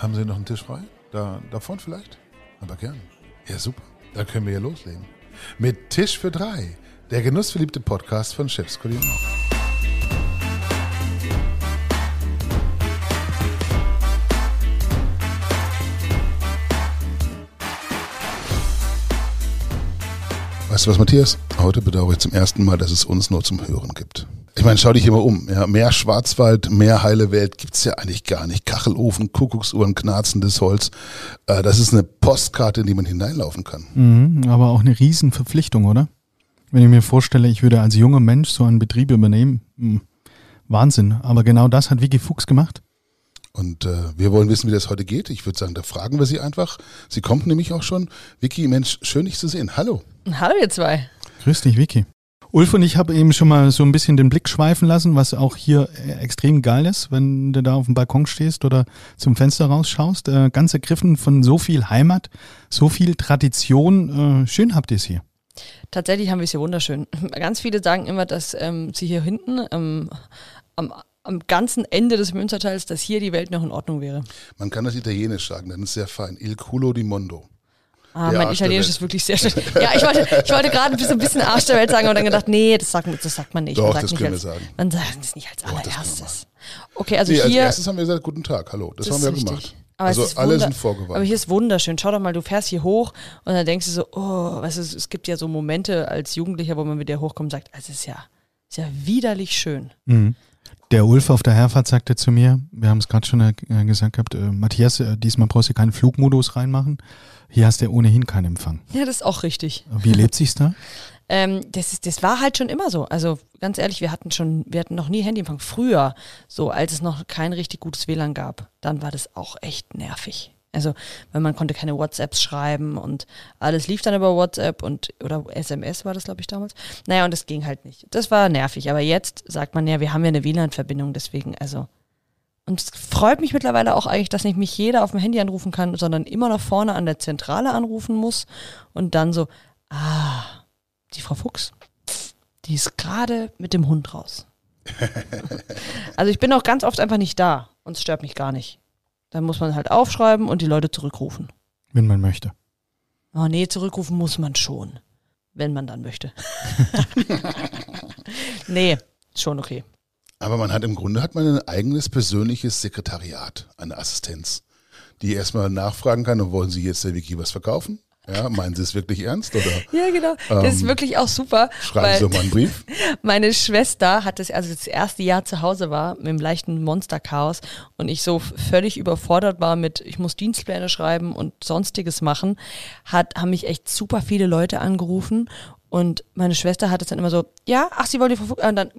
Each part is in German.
Haben Sie noch einen Tisch frei? Da, da vielleicht? Aber gern. Ja, super. Dann können wir ja loslegen. Mit Tisch für drei. Der genussverliebte Podcast von Chefs Kulinar. Weißt du was, Matthias? Heute bedauere ich zum ersten Mal, dass es uns nur zum Hören gibt. Ich meine, schau dich immer um. Ja, mehr Schwarzwald, mehr heile Welt gibt's ja eigentlich gar nicht. Kachelofen, Kuckucksuhren, knarzendes Holz. Äh, das ist eine Postkarte, in die man hineinlaufen kann. Mhm, aber auch eine Riesenverpflichtung, oder? Wenn ich mir vorstelle, ich würde als junger Mensch so einen Betrieb übernehmen, mh, Wahnsinn. Aber genau das hat Vicky Fuchs gemacht. Und äh, wir wollen wissen, wie das heute geht. Ich würde sagen, da fragen wir sie einfach. Sie kommt nämlich auch schon. Vicky, Mensch, schön dich zu sehen. Hallo. Hallo ihr zwei. Grüß dich, Vicky. Ulf und ich haben eben schon mal so ein bisschen den Blick schweifen lassen, was auch hier äh, extrem geil ist, wenn du da auf dem Balkon stehst oder zum Fenster rausschaust. Äh, ganz ergriffen von so viel Heimat, so viel Tradition. Äh, schön habt ihr es hier. Tatsächlich haben wir es hier wunderschön. Ganz viele sagen immer, dass ähm, sie hier hinten ähm, am, am ganzen Ende des Münsterteils, dass hier die Welt noch in Ordnung wäre. Man kann das Italienisch sagen, dann ist es sehr fein. Il culo di mondo. Ah, mein Italienisch ist wirklich sehr schön. Ja, ich wollte, ich wollte gerade so ein bisschen Arsch der Welt sagen und dann gedacht, nee, das sagt, das sagt man nicht. Doch, man sagt das nicht können als, wir sagen. Man sagt es nicht als wir allererstes. Okay, also nee, als hier. erstes haben wir gesagt, guten Tag, hallo. Das, Das haben wir richtig. gemacht. Aber also alle sind vorgewarnt. Aber hier ist wunderschön. Schau doch mal, du fährst hier hoch und dann denkst du so, oh, weißt du, es gibt ja so Momente als Jugendlicher, wo man mit dir hochkommt und sagt, es ist ja, ist ja widerlich schön. Mhm. Der Ulf auf der Herfahrt sagte zu mir, wir haben es gerade schon äh, gesagt gehabt, äh, Matthias, äh, diesmal brauchst du keinen Flugmodus reinmachen. Hier hast du ohnehin keinen Empfang. Ja, das ist auch richtig. Wie lebt sich's da? Ähm, das, ist, das war halt schon immer so. Also ganz ehrlich, wir hatten schon, wir hatten noch nie Handyempfang. Früher, so als es noch kein richtig gutes WLAN gab, dann war das auch echt nervig. Also, weil man konnte keine WhatsApps schreiben und alles lief dann über WhatsApp und oder SMS war das, glaube ich, damals. Naja, und das ging halt nicht. Das war nervig. Aber jetzt sagt man ja, wir haben ja eine WLAN-Verbindung, deswegen, also. Und es freut mich mittlerweile auch eigentlich, dass nicht mich jeder auf dem Handy anrufen kann, sondern immer noch vorne an der Zentrale anrufen muss und dann so, ah, die Frau Fuchs, die ist gerade mit dem Hund raus. also ich bin auch ganz oft einfach nicht da und es stört mich gar nicht. Dann muss man halt aufschreiben und die Leute zurückrufen. Wenn man möchte. Oh nee, zurückrufen muss man schon, wenn man dann möchte. nee, schon okay. Aber man hat im Grunde hat man ein eigenes persönliches Sekretariat, eine Assistenz, die erstmal nachfragen kann, und wollen Sie jetzt der Wiki was verkaufen? Ja, meinen Sie es wirklich ernst oder Ja, genau. Das ist Ähm, wirklich auch super. schreiben Sie mal einen Brief? Meine Schwester hat das, also das erste Jahr zu Hause war, mit dem leichten Monsterchaos und ich so völlig überfordert war mit, ich muss Dienstpläne schreiben und sonstiges machen, hat, haben mich echt super viele Leute angerufen und meine Schwester hat es dann immer so, ja, ach, sie wollen die verfügen, und dann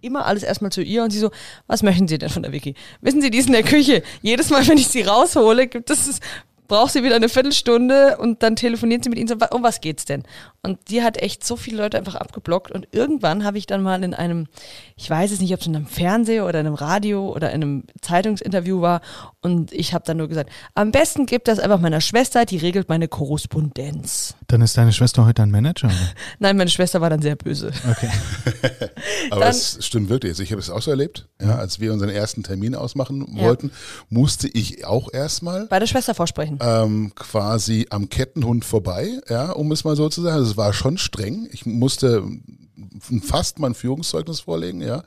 immer alles erstmal zu ihr und sie so, was möchten Sie denn von der Wiki? Wissen Sie, die ist in der Küche. Jedes Mal, wenn ich sie raushole, gibt es, braucht sie wieder eine Viertelstunde und dann telefoniert sie mit ihnen so, "Wa- um was geht's denn? Und die hat echt so viele Leute einfach abgeblockt und irgendwann habe ich dann mal in einem, ich weiß es nicht, ob es in einem Fernseher oder in einem Radio oder in einem Zeitungsinterview war und ich habe dann nur gesagt, am besten gibt das einfach meiner Schwester, die regelt meine Korrespondenz. Dann ist deine Schwester heute ein Manager. Oder? Nein, meine Schwester war dann sehr böse. Okay. Aber Dann- es stimmt wirklich. Also Ich habe es auch so erlebt. Ja, als wir unseren ersten Termin ausmachen Ja. wollten, musste ich auch erstmal Bei der Schwester vorsprechen. ähm, quasi am Kettenhund vorbei, ja, um es mal so zu sagen. Also es war schon streng. Ich musste fast mein Führungszeugnis vorlegen, ja,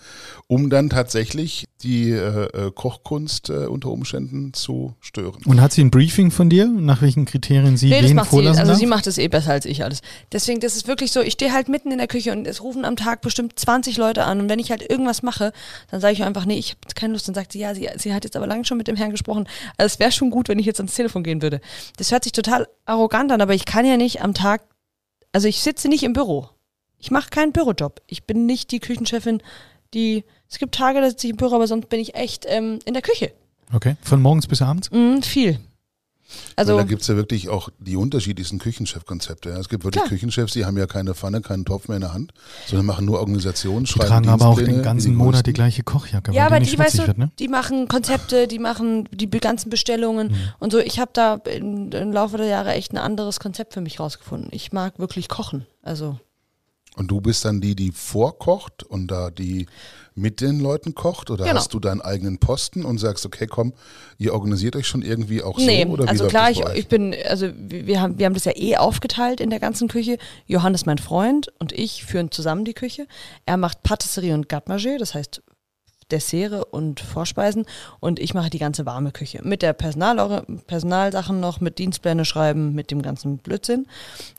um dann tatsächlich die äh, äh, Kochkunst äh, unter Umständen zu stören. Und hat sie ein Briefing von dir, nach welchen Kriterien sie Nee, das wen macht sie, vorlassen also darf? sie macht es eh besser als ich alles. Deswegen, das ist wirklich so, ich stehe halt mitten in der Küche und es rufen am Tag bestimmt 20 Leute an und wenn ich halt irgendwas mache, dann sage ich einfach, nee, ich habe keine Lust. Dann sagt sie, ja, sie, sie hat jetzt aber lange schon mit dem Herrn gesprochen. Also es wäre schon gut, wenn ich jetzt ans Telefon gehen würde. Das hört sich total arrogant an, aber ich kann ja nicht am Tag, also ich sitze nicht im Büro. Ich mache keinen Bürojob. Ich bin nicht die Küchenchefin, die, es gibt Tage, da sitze ich im Büro, aber sonst bin ich echt ähm, in der Küche. okay. Von morgens bis abends? Mm, viel. Also, Also, da gibt's ja wirklich auch die unterschiedlichsten Küchenchefkonzepte. Ja. Es gibt wirklich Klar. Küchenchefs, die haben ja keine Pfanne, keinen Topf mehr in der Hand, sondern machen nur Organisationen, Die schreiben tragen aber auch den ganzen die Monat die gleiche Kochjacke, Ja, aber die die, weißt du, wird, ne? die machen Konzepte, die machen die ganzen Bestellungen Mhm. und so. Ich habe da im Laufe der Jahre echt ein anderes Konzept für mich rausgefunden. Ich mag wirklich kochen. Also, Und du bist dann die, die vorkocht und da die mit den Leuten kocht? Oder Genau. hast du deinen eigenen Posten und sagst, okay, komm, ihr organisiert euch schon irgendwie auch Nee, so? Oder wie also klar, ich, ich bin, also wir haben, wir haben das ja eh aufgeteilt in der ganzen Küche. Johannes, mein Freund, und ich führen zusammen die Küche. Er macht Patisserie und Garde-Manger, das heißt Dessert und Vorspeisen und ich mache die ganze warme Küche. Mit der Personal Personalsachen noch, mit Dienstpläne schreiben, mit dem ganzen Blödsinn.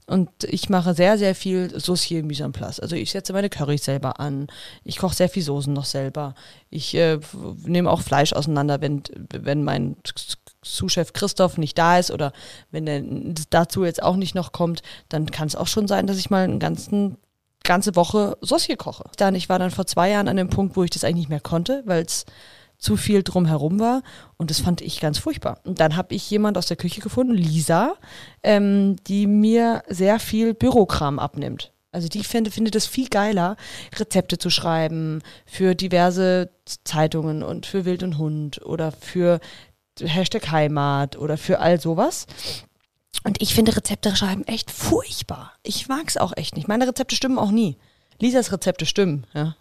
Und ich mache sehr, sehr viel Saucier Mise en place. Also ich setze meine Currys selber an. Ich koche sehr viel Soßen noch selber. Ich äh, nehme auch Fleisch auseinander, wenn, wenn mein Sous-Chef Christoph nicht da ist oder wenn der dazu jetzt auch nicht noch kommt, dann kann es auch schon sein, dass ich mal einen ganzen ganze Woche Saucier koche. Dann, ich war dann vor zwei Jahren an dem Punkt, wo ich das eigentlich nicht mehr konnte, weil es zu viel drumherum war und das fand ich ganz furchtbar. Und dann habe ich jemand aus der Küche gefunden, Lisa, ähm, die mir sehr viel Bürokram abnimmt. Also die finde, findet es viel geiler, Rezepte zu schreiben für diverse Zeitungen und für Wild und Hund oder für Hashtag Heimat oder für all sowas. Und ich finde Rezepte schreiben echt furchtbar. Ich mag es auch echt nicht. Meine Rezepte stimmen auch nie. Lisas Rezepte stimmen, ja.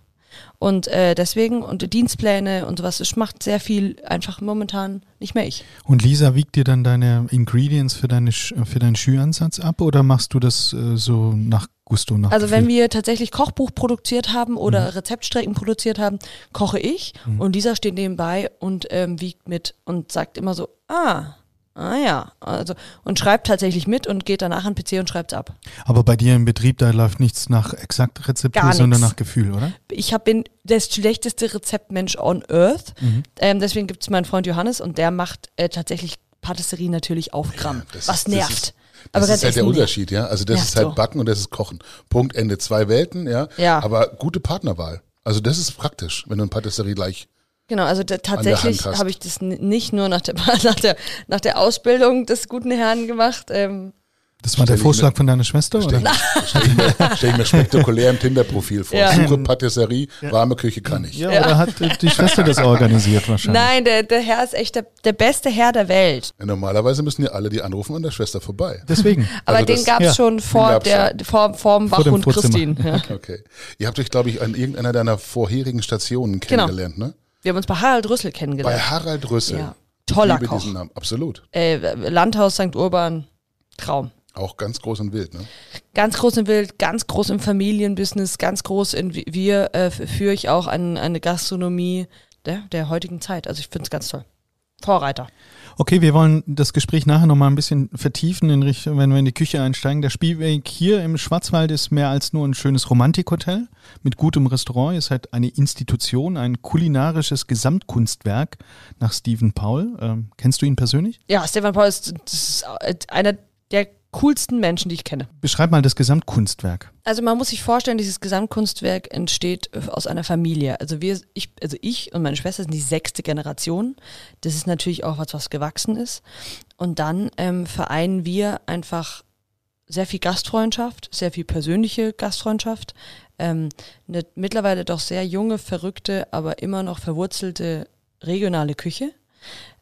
Und äh, deswegen, und die Dienstpläne und sowas, es macht sehr viel einfach momentan nicht mehr ich. Und Lisa wiegt dir dann deine Ingredients für, deine, für deinen Schüransatz ab oder machst du das äh, so nach Gusto? Nach Also wenn wir tatsächlich Kochbuch produziert haben oder Rezeptstrecken produziert haben, koche ich und Lisa steht nebenbei und ähm, wiegt mit und sagt immer so, ah, ah ja, also und schreibt tatsächlich mit und geht danach an den PC und schreibt es ab. Aber bei dir im Betrieb, da läuft nichts nach exakt Rezeptur, sondern nach Gefühl, oder? ich hab, bin der schlechteste Rezeptmensch on earth. Mhm. Ähm, deswegen gibt es meinen Freund Johannes und der macht äh, tatsächlich Patisserie natürlich auf Gramm. Das was ist- das nervt. ist- Aber Das ganz ist halt der Unterschied, ja. Also das Nervt ist halt so. Backen und das ist Kochen. Punkt, Ende. Zwei Welten, ja. Ja. Aber gute Partnerwahl. Also das ist praktisch, wenn du eine Patisserie gleich. Genau, also da, tatsächlich habe ich das nicht nur nach der, nach, der, nach der Ausbildung des guten Herrn gemacht. Ähm, Das war der Stell Vorschlag mir- von deiner Schwester, Stell oder? ich, stell ich, mir, stell ich mir spektakulär im Tinder-Profil vor. Ja. Suche Patisserie, warme Küche kann ich. Ja, oder hat die Schwester das organisiert wahrscheinlich? nein, der, der Herr ist echt der, der beste Herr der Welt. Ja, Normalerweise müssen ja alle, die anrufen, an der Schwester vorbei. Deswegen. Aber Also den gab es ja, schon vor, gab's der, vor, vor dem Vor dem Wachhund. Christine. Ja. Okay. Ihr habt euch, glaube ich, an irgendeiner deiner vorherigen Stationen Genau. kennengelernt, ne? Wir haben uns bei Harald Rüssel Bei kennengelernt. Harald Rüssel. Ja. Toller ich liebe Koch. diesen Namen. Absolut. Äh, Landhaus St. Urban, Traum. Auch ganz groß und wild, ne? Ganz groß im Wild, ganz groß im Familienbusiness, ganz groß in Wi- wir äh, führe ich auch an eine Gastronomie der, der heutigen Zeit. Also ich finde es ganz toll. Vorreiter. Okay, wir wollen das Gespräch nachher nochmal ein bisschen vertiefen, in Richtung, wenn wir in die Küche einsteigen. Der Spielweg hier im Schwarzwald ist mehr als nur ein schönes Romantikhotel mit gutem Restaurant. Es hat eine Institution, ein kulinarisches Gesamtkunstwerk nach Stephen Paul. Ähm, kennst du ihn persönlich? Ja, Stefan Paul ist, ist äh, einer der coolsten Menschen, die ich kenne. Beschreib mal das Gesamtkunstwerk. Also man muss sich vorstellen, dieses Gesamtkunstwerk entsteht äh, aus einer Familie. Also wir, ich, also ich und meine Schwester sind die sechste Generation. Das ist natürlich auch was, was gewachsen ist. Und dann ähm, vereinen wir einfach sehr viel Gastfreundschaft, sehr viel persönliche Gastfreundschaft, ähm, eine mittlerweile doch sehr junge, verrückte, aber immer noch verwurzelte regionale Küche.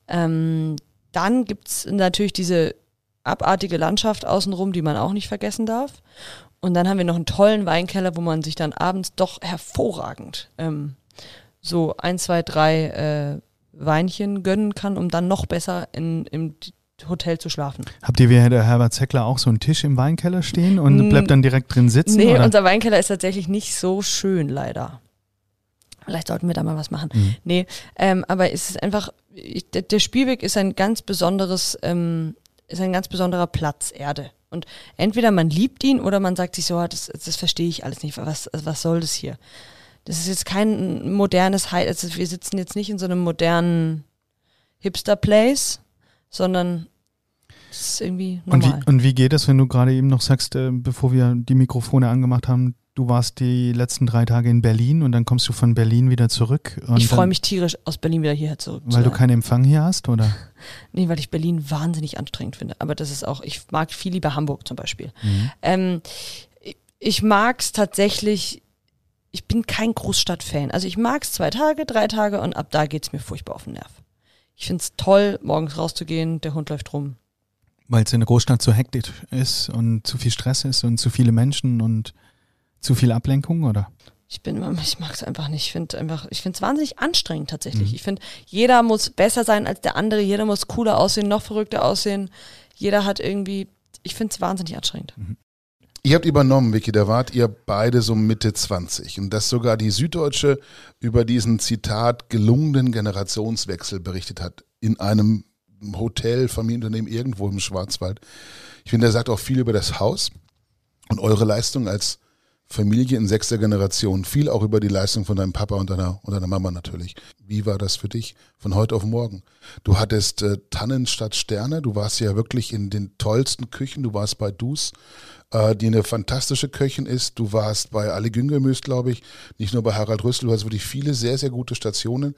Ähm, dann gibt's natürlich diese abartige Landschaft außenrum, die man auch nicht vergessen darf. Und dann haben wir noch einen tollen Weinkeller, wo man sich dann abends doch hervorragend ähm, so ein, zwei, drei äh, Weinchen gönnen kann, um dann noch besser in, im Hotel zu schlafen. Habt ihr wie der Herbert Zeckler auch so einen Tisch im Weinkeller stehen und Mm, bleibt dann direkt drin sitzen? Nee, oder? unser Weinkeller ist tatsächlich nicht so schön, leider. Vielleicht sollten wir da mal was machen. Mhm. Nee, ähm, aber es ist einfach, ich, der, der Spielweg ist ein ganz besonderes, ähm, ist ein ganz besonderer Platz Erde. Und entweder man liebt ihn oder man sagt sich so, ah, das, das verstehe ich alles nicht. Was, also was soll das hier? Das ist jetzt kein modernes also wir sitzen jetzt nicht in so einem modernen Hipster-Place, sondern es ist irgendwie Und normal. wie, und wie geht es, wenn du gerade eben noch sagst, äh, bevor wir die Mikrofone angemacht haben, du warst die letzten drei Tage in Berlin und dann kommst du von Berlin wieder zurück? Ich freue mich tierisch, aus Berlin wieder hierher zurück zu Weil du sein. keinen Empfang hier hast, oder? Nee, weil ich Berlin wahnsinnig anstrengend finde. Aber das ist auch, ich mag viel lieber Hamburg zum Beispiel. Mhm. Ähm, ich- ich mag es tatsächlich, ich bin kein Großstadtfan. Also ich mag es zwei Tage, drei Tage und ab da geht es mir furchtbar auf den Nerv. Ich finde es toll, morgens rauszugehen, der Hund läuft rum. Weil es in der Großstadt zu hektisch ist und zu viel Stress ist und zu viele Menschen und Zu viel Ablenkung oder? Ich bin, ich mag es einfach nicht. Ich finde einfach, ich finde es wahnsinnig anstrengend tatsächlich. Mhm. Ich finde, jeder muss besser sein als der andere. Jeder muss cooler aussehen, noch verrückter aussehen. Jeder hat irgendwie, ich finde es wahnsinnig anstrengend. Mhm. Ihr habt übernommen, Vicky, da wart ihr beide so Mitte 20 und dass sogar die Süddeutsche über diesen Zitat gelungenen Generationswechsel berichtet hat in einem Hotel, Familienunternehmen irgendwo im Schwarzwald. Ich finde, er sagt auch viel über das Haus und eure Leistung als Familie in sechster Generation, viel auch über die Leistung von deinem Papa und deiner, und deiner Mama natürlich. Wie war das für dich von heute auf morgen? Du hattest äh, Tannen statt Sterne, du warst ja wirklich in den tollsten Küchen, du warst bei Dus, äh, die eine fantastische Köchin ist, du warst bei Ale Güngemüs, glaube ich, nicht nur bei Harald Rüssel, du hast wirklich viele sehr, sehr gute Stationen,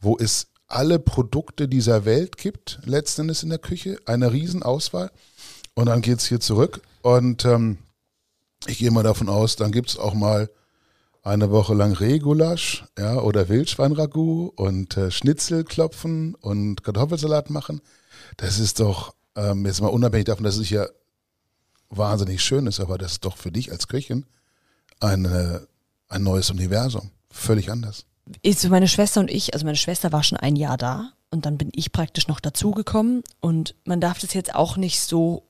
wo es alle Produkte dieser Welt gibt, letzten Endes in der Küche, eine Riesenauswahl. Und dann geht's hier zurück und ähm, ich gehe mal davon aus, dann gibt es auch mal eine Woche lang Rehgulasch ja, oder Wildschweinragout und äh, Schnitzel klopfen und Kartoffelsalat machen. Das ist doch, ähm, jetzt mal unabhängig davon, dass es ja wahnsinnig schön ist, aber das ist doch für dich als Köchin eine, ein neues Universum. Völlig anders. Ist meine Schwester und ich, also meine Schwester war schon ein Jahr da und dann bin ich praktisch noch dazugekommen und man darf das jetzt auch nicht so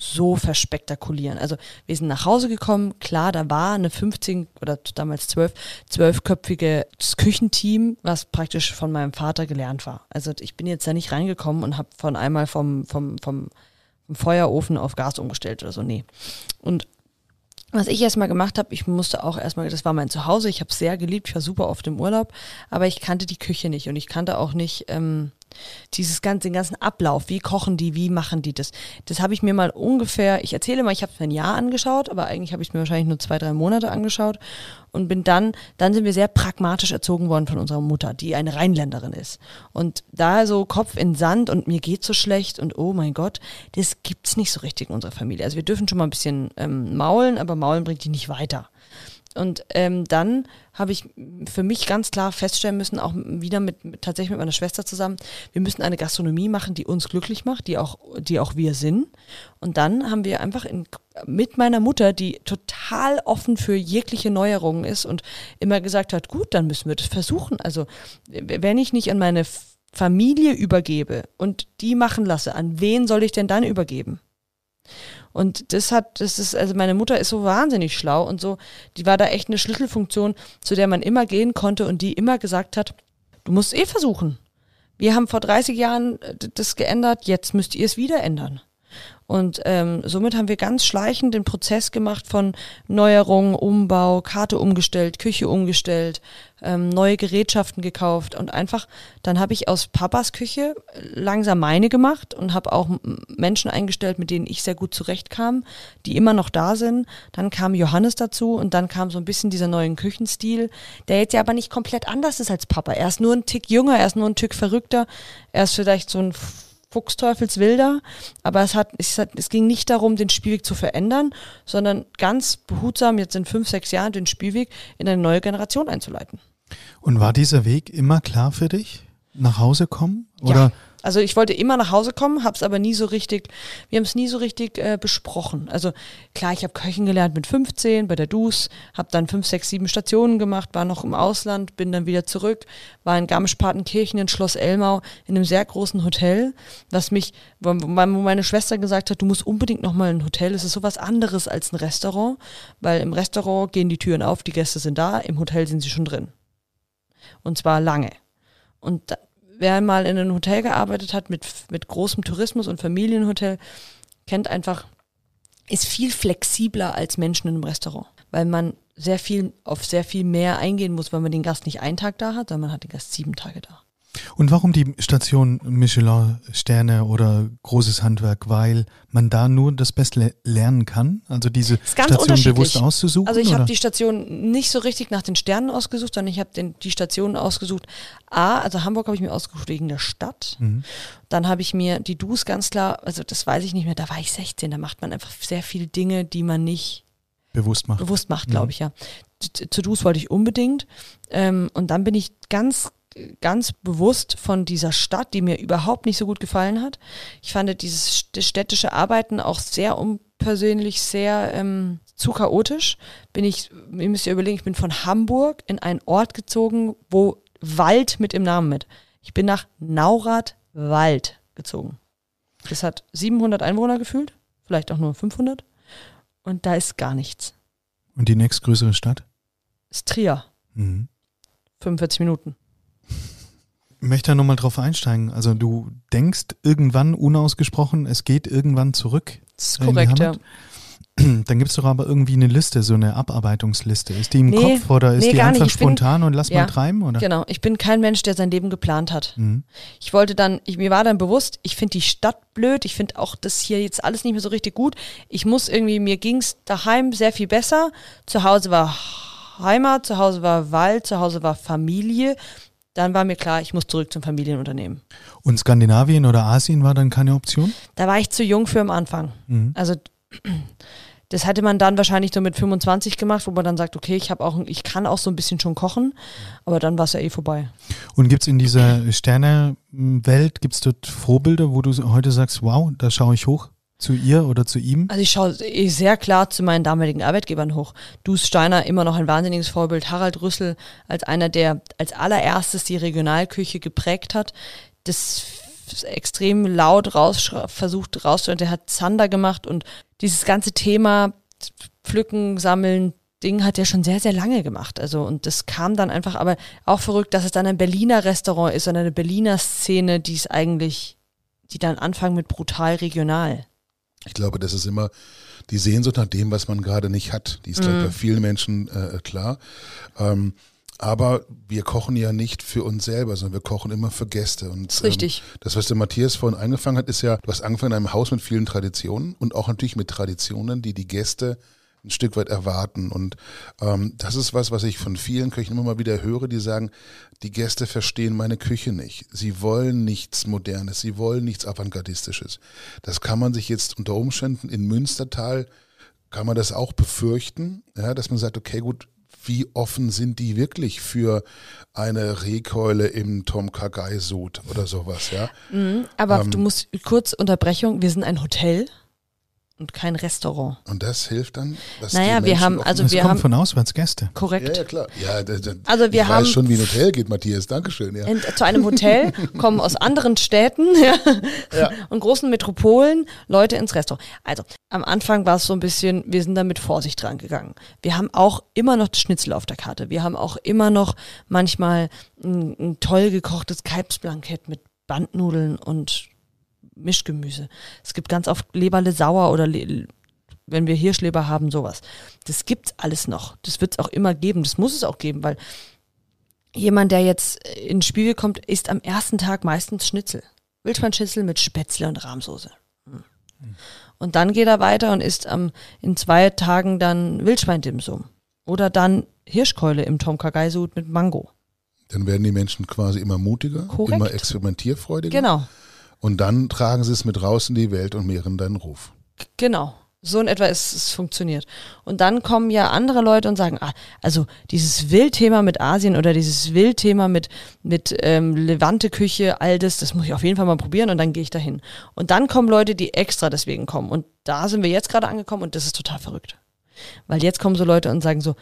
so verspektakulieren. Also wir sind nach Hause gekommen, klar, da war eine 15 oder damals 12, zwölfköpfige Küchenteam, was praktisch von meinem Vater gelernt war. Also ich bin jetzt da nicht reingekommen und habe von einmal vom, vom, vom, vom Feuerofen auf Gas umgestellt oder so. Nee. Und was ich erstmal gemacht habe, ich musste auch erstmal, das war mein Zuhause, ich habe es sehr geliebt, ich war super oft im Urlaub, aber ich kannte die Küche nicht und ich kannte auch nicht, ähm, dieses ganze, den ganzen Ablauf, wie kochen die, wie machen die das, das habe ich mir mal ungefähr, ich erzähle mal, ich habe es mir ein Jahr angeschaut, aber eigentlich habe ich es mir wahrscheinlich nur zwei, drei Monate angeschaut und bin dann, dann sind wir sehr pragmatisch erzogen worden von unserer Mutter, die eine Rheinländerin ist. Und da so Kopf in Sand und mir geht so schlecht und oh mein Gott, das gibt's nicht so richtig in unserer Familie. Also wir dürfen schon mal ein bisschen ähm, maulen, aber maulen bringt die nicht weiter. Und ähm, dann habe ich für mich ganz klar feststellen müssen, auch wieder mit, tatsächlich mit meiner Schwester zusammen, wir müssen eine Gastronomie machen, die uns glücklich macht, die auch, die auch wir sind. Und dann haben wir einfach in, mit meiner Mutter, die total offen für jegliche Neuerungen ist und immer gesagt hat, gut, dann müssen wir das versuchen. Also wenn ich nicht an meine Familie übergebe und die machen lasse, an wen soll ich denn dann übergeben? Und das hat, das ist, also meine Mutter ist so wahnsinnig schlau und so, die war da echt eine Schlüsselfunktion, zu der man immer gehen konnte und die immer gesagt hat, du musst eh versuchen. Wir haben vor 30 Jahren äh, das geändert, jetzt müsst ihr es wieder ändern. Und ähm, somit haben wir ganz schleichend den Prozess gemacht von Neuerungen, Umbau, Karte umgestellt, Küche umgestellt, ähm, neue Gerätschaften gekauft und einfach, dann habe ich aus Papas Küche langsam meine gemacht und habe auch Menschen eingestellt, mit denen ich sehr gut zurechtkam, die immer noch da sind. Dann kam Johannes dazu und dann kam so ein bisschen dieser neue Küchenstil, der jetzt ja aber nicht komplett anders ist als Papa. Er ist nur ein Tick jünger, er ist nur ein Tick verrückter, er ist vielleicht so ein Fuchsteufelswilder, aber es, hat, es, hat, es ging nicht darum, den Spielweg zu verändern, sondern ganz behutsam jetzt in fünf, sechs Jahren den Spielweg in eine neue Generation einzuleiten. Und war dieser Weg immer klar für dich? Nach Hause kommen? Oder ja. Also ich wollte immer nach Hause kommen, habe es aber nie so richtig, wir haben es nie so richtig äh, besprochen. Also klar, ich habe Köchen gelernt mit 15 bei der DUS, habe dann fünf, sechs, sieben Stationen gemacht, war noch im Ausland, bin dann wieder zurück, war in Garmisch-Partenkirchen in Schloss Elmau in einem sehr großen Hotel, was mich, wo meine Schwester gesagt hat, du musst unbedingt nochmal ein Hotel, es ist sowas anderes als ein Restaurant, weil im Restaurant gehen die Türen auf, die Gäste sind da, im Hotel sind sie schon drin. Und zwar lange. Und wer mal in einem Hotel gearbeitet hat mit, mit großem Tourismus und Familienhotel, kennt einfach, ist viel flexibler als Menschen in einem Restaurant, weil man sehr viel auf sehr viel mehr eingehen muss, weil man den Gast nicht einen Tag da hat, sondern man hat den Gast sieben Tage da. Und warum die Station Michelin-Sterne oder großes Handwerk? Weil man da nur das Beste lernen kann? Also diese Station bewusst auszusuchen? Also ich habe die Station nicht so richtig nach den Sternen ausgesucht, sondern ich habe die Stationen ausgesucht. A, also Hamburg habe ich mir ausgesucht wegen der Stadt. Mhm. Dann habe ich mir die Dus ganz klar, also das weiß ich nicht mehr, da war ich 16, da macht man einfach sehr viele Dinge, die man nicht bewusst macht. Bewusst macht, glaube mhm. ich, ja. Zu Dus wollte ich unbedingt. Ähm, und dann bin ich ganz ganz bewusst von dieser Stadt, die mir überhaupt nicht so gut gefallen hat. Ich fand dieses städtische Arbeiten auch sehr unpersönlich, sehr ähm, zu chaotisch. Bin ich, ihr müsst ihr überlegen, ich bin von Hamburg in einen Ort gezogen, wo Wald mit im Namen mit. Ich bin nach Naurath-Wald gezogen. Das hat 700 Einwohner gefühlt, vielleicht auch nur 500. Und da ist gar nichts. Und die nächstgrößere Stadt? Ist Trier. Mhm. 45 Minuten. Ich möchte da nochmal drauf einsteigen. Also du denkst irgendwann unausgesprochen, es geht irgendwann zurück. Das ist korrekt, ja. Dann gibt es doch aber irgendwie eine Liste, so eine Abarbeitungsliste. Ist die im Nee, Kopf oder ist nee, die einfach. Ich bin- spontan und lass ja, mal treiben? Oder? Genau. Ich bin kein Mensch, der sein Leben geplant hat. Mhm. Ich wollte dann, ich, mir war dann bewusst, ich finde die Stadt blöd, ich finde auch das hier jetzt alles nicht mehr so richtig gut. Ich muss irgendwie, mir ging's daheim sehr viel besser. Zu Hause war Heimat, zu Hause war Wald, zu Hause war Familie. Dann war mir klar, ich muss zurück zum Familienunternehmen. Und Skandinavien oder Asien war dann keine Option? Da war ich zu jung für am Anfang. Mhm. Also das hätte man dann wahrscheinlich so mit 25 gemacht, wo man dann sagt, okay, ich habe auch, ich kann auch so ein bisschen schon kochen, aber dann war es ja eh vorbei. Und gibt es in dieser Sterne-Welt, gibt es dort Vorbilder, wo du heute sagst, wow, da schaue ich hoch zu ihr oder zu ihm? Also ich schaue eh sehr klar zu meinen damaligen Arbeitgebern hoch. Dus Steiner immer noch ein wahnsinniges Vorbild. Harald Rüssel als einer, der als allererstes die Regionalküche geprägt hat. Das extrem laut raus, versucht rauszuhören. Der hat Zander gemacht und dieses ganze Thema Pflücken, Sammeln, Ding hat er schon sehr, sehr lange gemacht. Also, und das kam dann einfach, aber auch verrückt, dass es dann ein Berliner Restaurant ist und eine Berliner Szene, die es eigentlich, die dann anfangen mit brutal regional. Ich glaube, das ist immer die Sehnsucht nach dem, was man gerade nicht hat. Die ist, ich, bei vielen Menschen äh, klar. Ähm, aber wir kochen ja nicht für uns selber, sondern wir kochen immer für Gäste. Und, ist richtig. Ähm, das, was der Matthias vorhin angefangen hat, ist ja, du hast angefangen in einem Haus mit vielen Traditionen und auch natürlich mit Traditionen, die die Gäste ein Stück weit erwarten. Und ähm, das ist was, was ich von vielen Köchen immer mal wieder höre, die sagen, die Gäste verstehen meine Küche nicht. Sie wollen nichts Modernes, sie wollen nichts Avantgardistisches. Das kann man sich jetzt unter Umständen in Münstertal, kann man das auch befürchten, ja, dass man sagt, okay, gut, wie offen sind die wirklich für eine Rehkeule im Tom Kagai Sud oder sowas, ja? Aber Ähm, du musst kurz Unterbrechung, wir sind ein Hotel und kein Restaurant. Und das hilft dann, dass Naja, die wir haben- also Es wir kommen haben- von auswärts Gäste. Korrekt. Ja, ja, klar. Ja, da, da, Also wir ich haben- weiß schon, wie ein Hotel geht, Matthias. Dankeschön. Ja. In, zu einem Hotel kommen aus anderen Städten ja, und großen Metropolen Leute ins Restaurant. Also am Anfang war es so ein bisschen, wir sind da mit Vorsicht dran gegangen. Wir haben auch immer noch das Schnitzel auf der Karte. Wir haben auch immer noch manchmal ein, ein toll gekochtes Kalbsblankett mit Bandnudeln und Mischgemüse. Es gibt ganz oft Leberle sauer oder Le wenn wir Hirschleber haben, sowas. Das gibt's alles noch. Das wird's auch immer geben. Das muss es auch geben, weil jemand, der jetzt ins Spiel kommt, isst am ersten Tag meistens Schnitzel. Wildschweinschnitzel mit Spätzle und Rahmsoße. Hm. Und dann geht er weiter und isst am, in zwei Tagen dann Wildschweindimsum. Oder dann Hirschkeule im Tom Kagaisud mit Mango. Dann werden die Menschen quasi immer mutiger, Korrekt. immer experimentierfreudiger. Genau, Und dann tragen sie es mit raus in die Welt und mehren deinen Ruf. genau. So in etwa ist es funktioniert. Und dann kommen ja andere Leute und sagen, ah, also dieses Wildthema mit Asien oder dieses Wildthema mit, mit ähm, Levante-Küche, all das, das muss ich auf jeden Fall mal probieren und dann gehe ich dahin. Und dann kommen Leute, die extra deswegen kommen. Und da sind wir jetzt gerade angekommen und das ist total verrückt. Weil jetzt kommen so Leute und sagen so,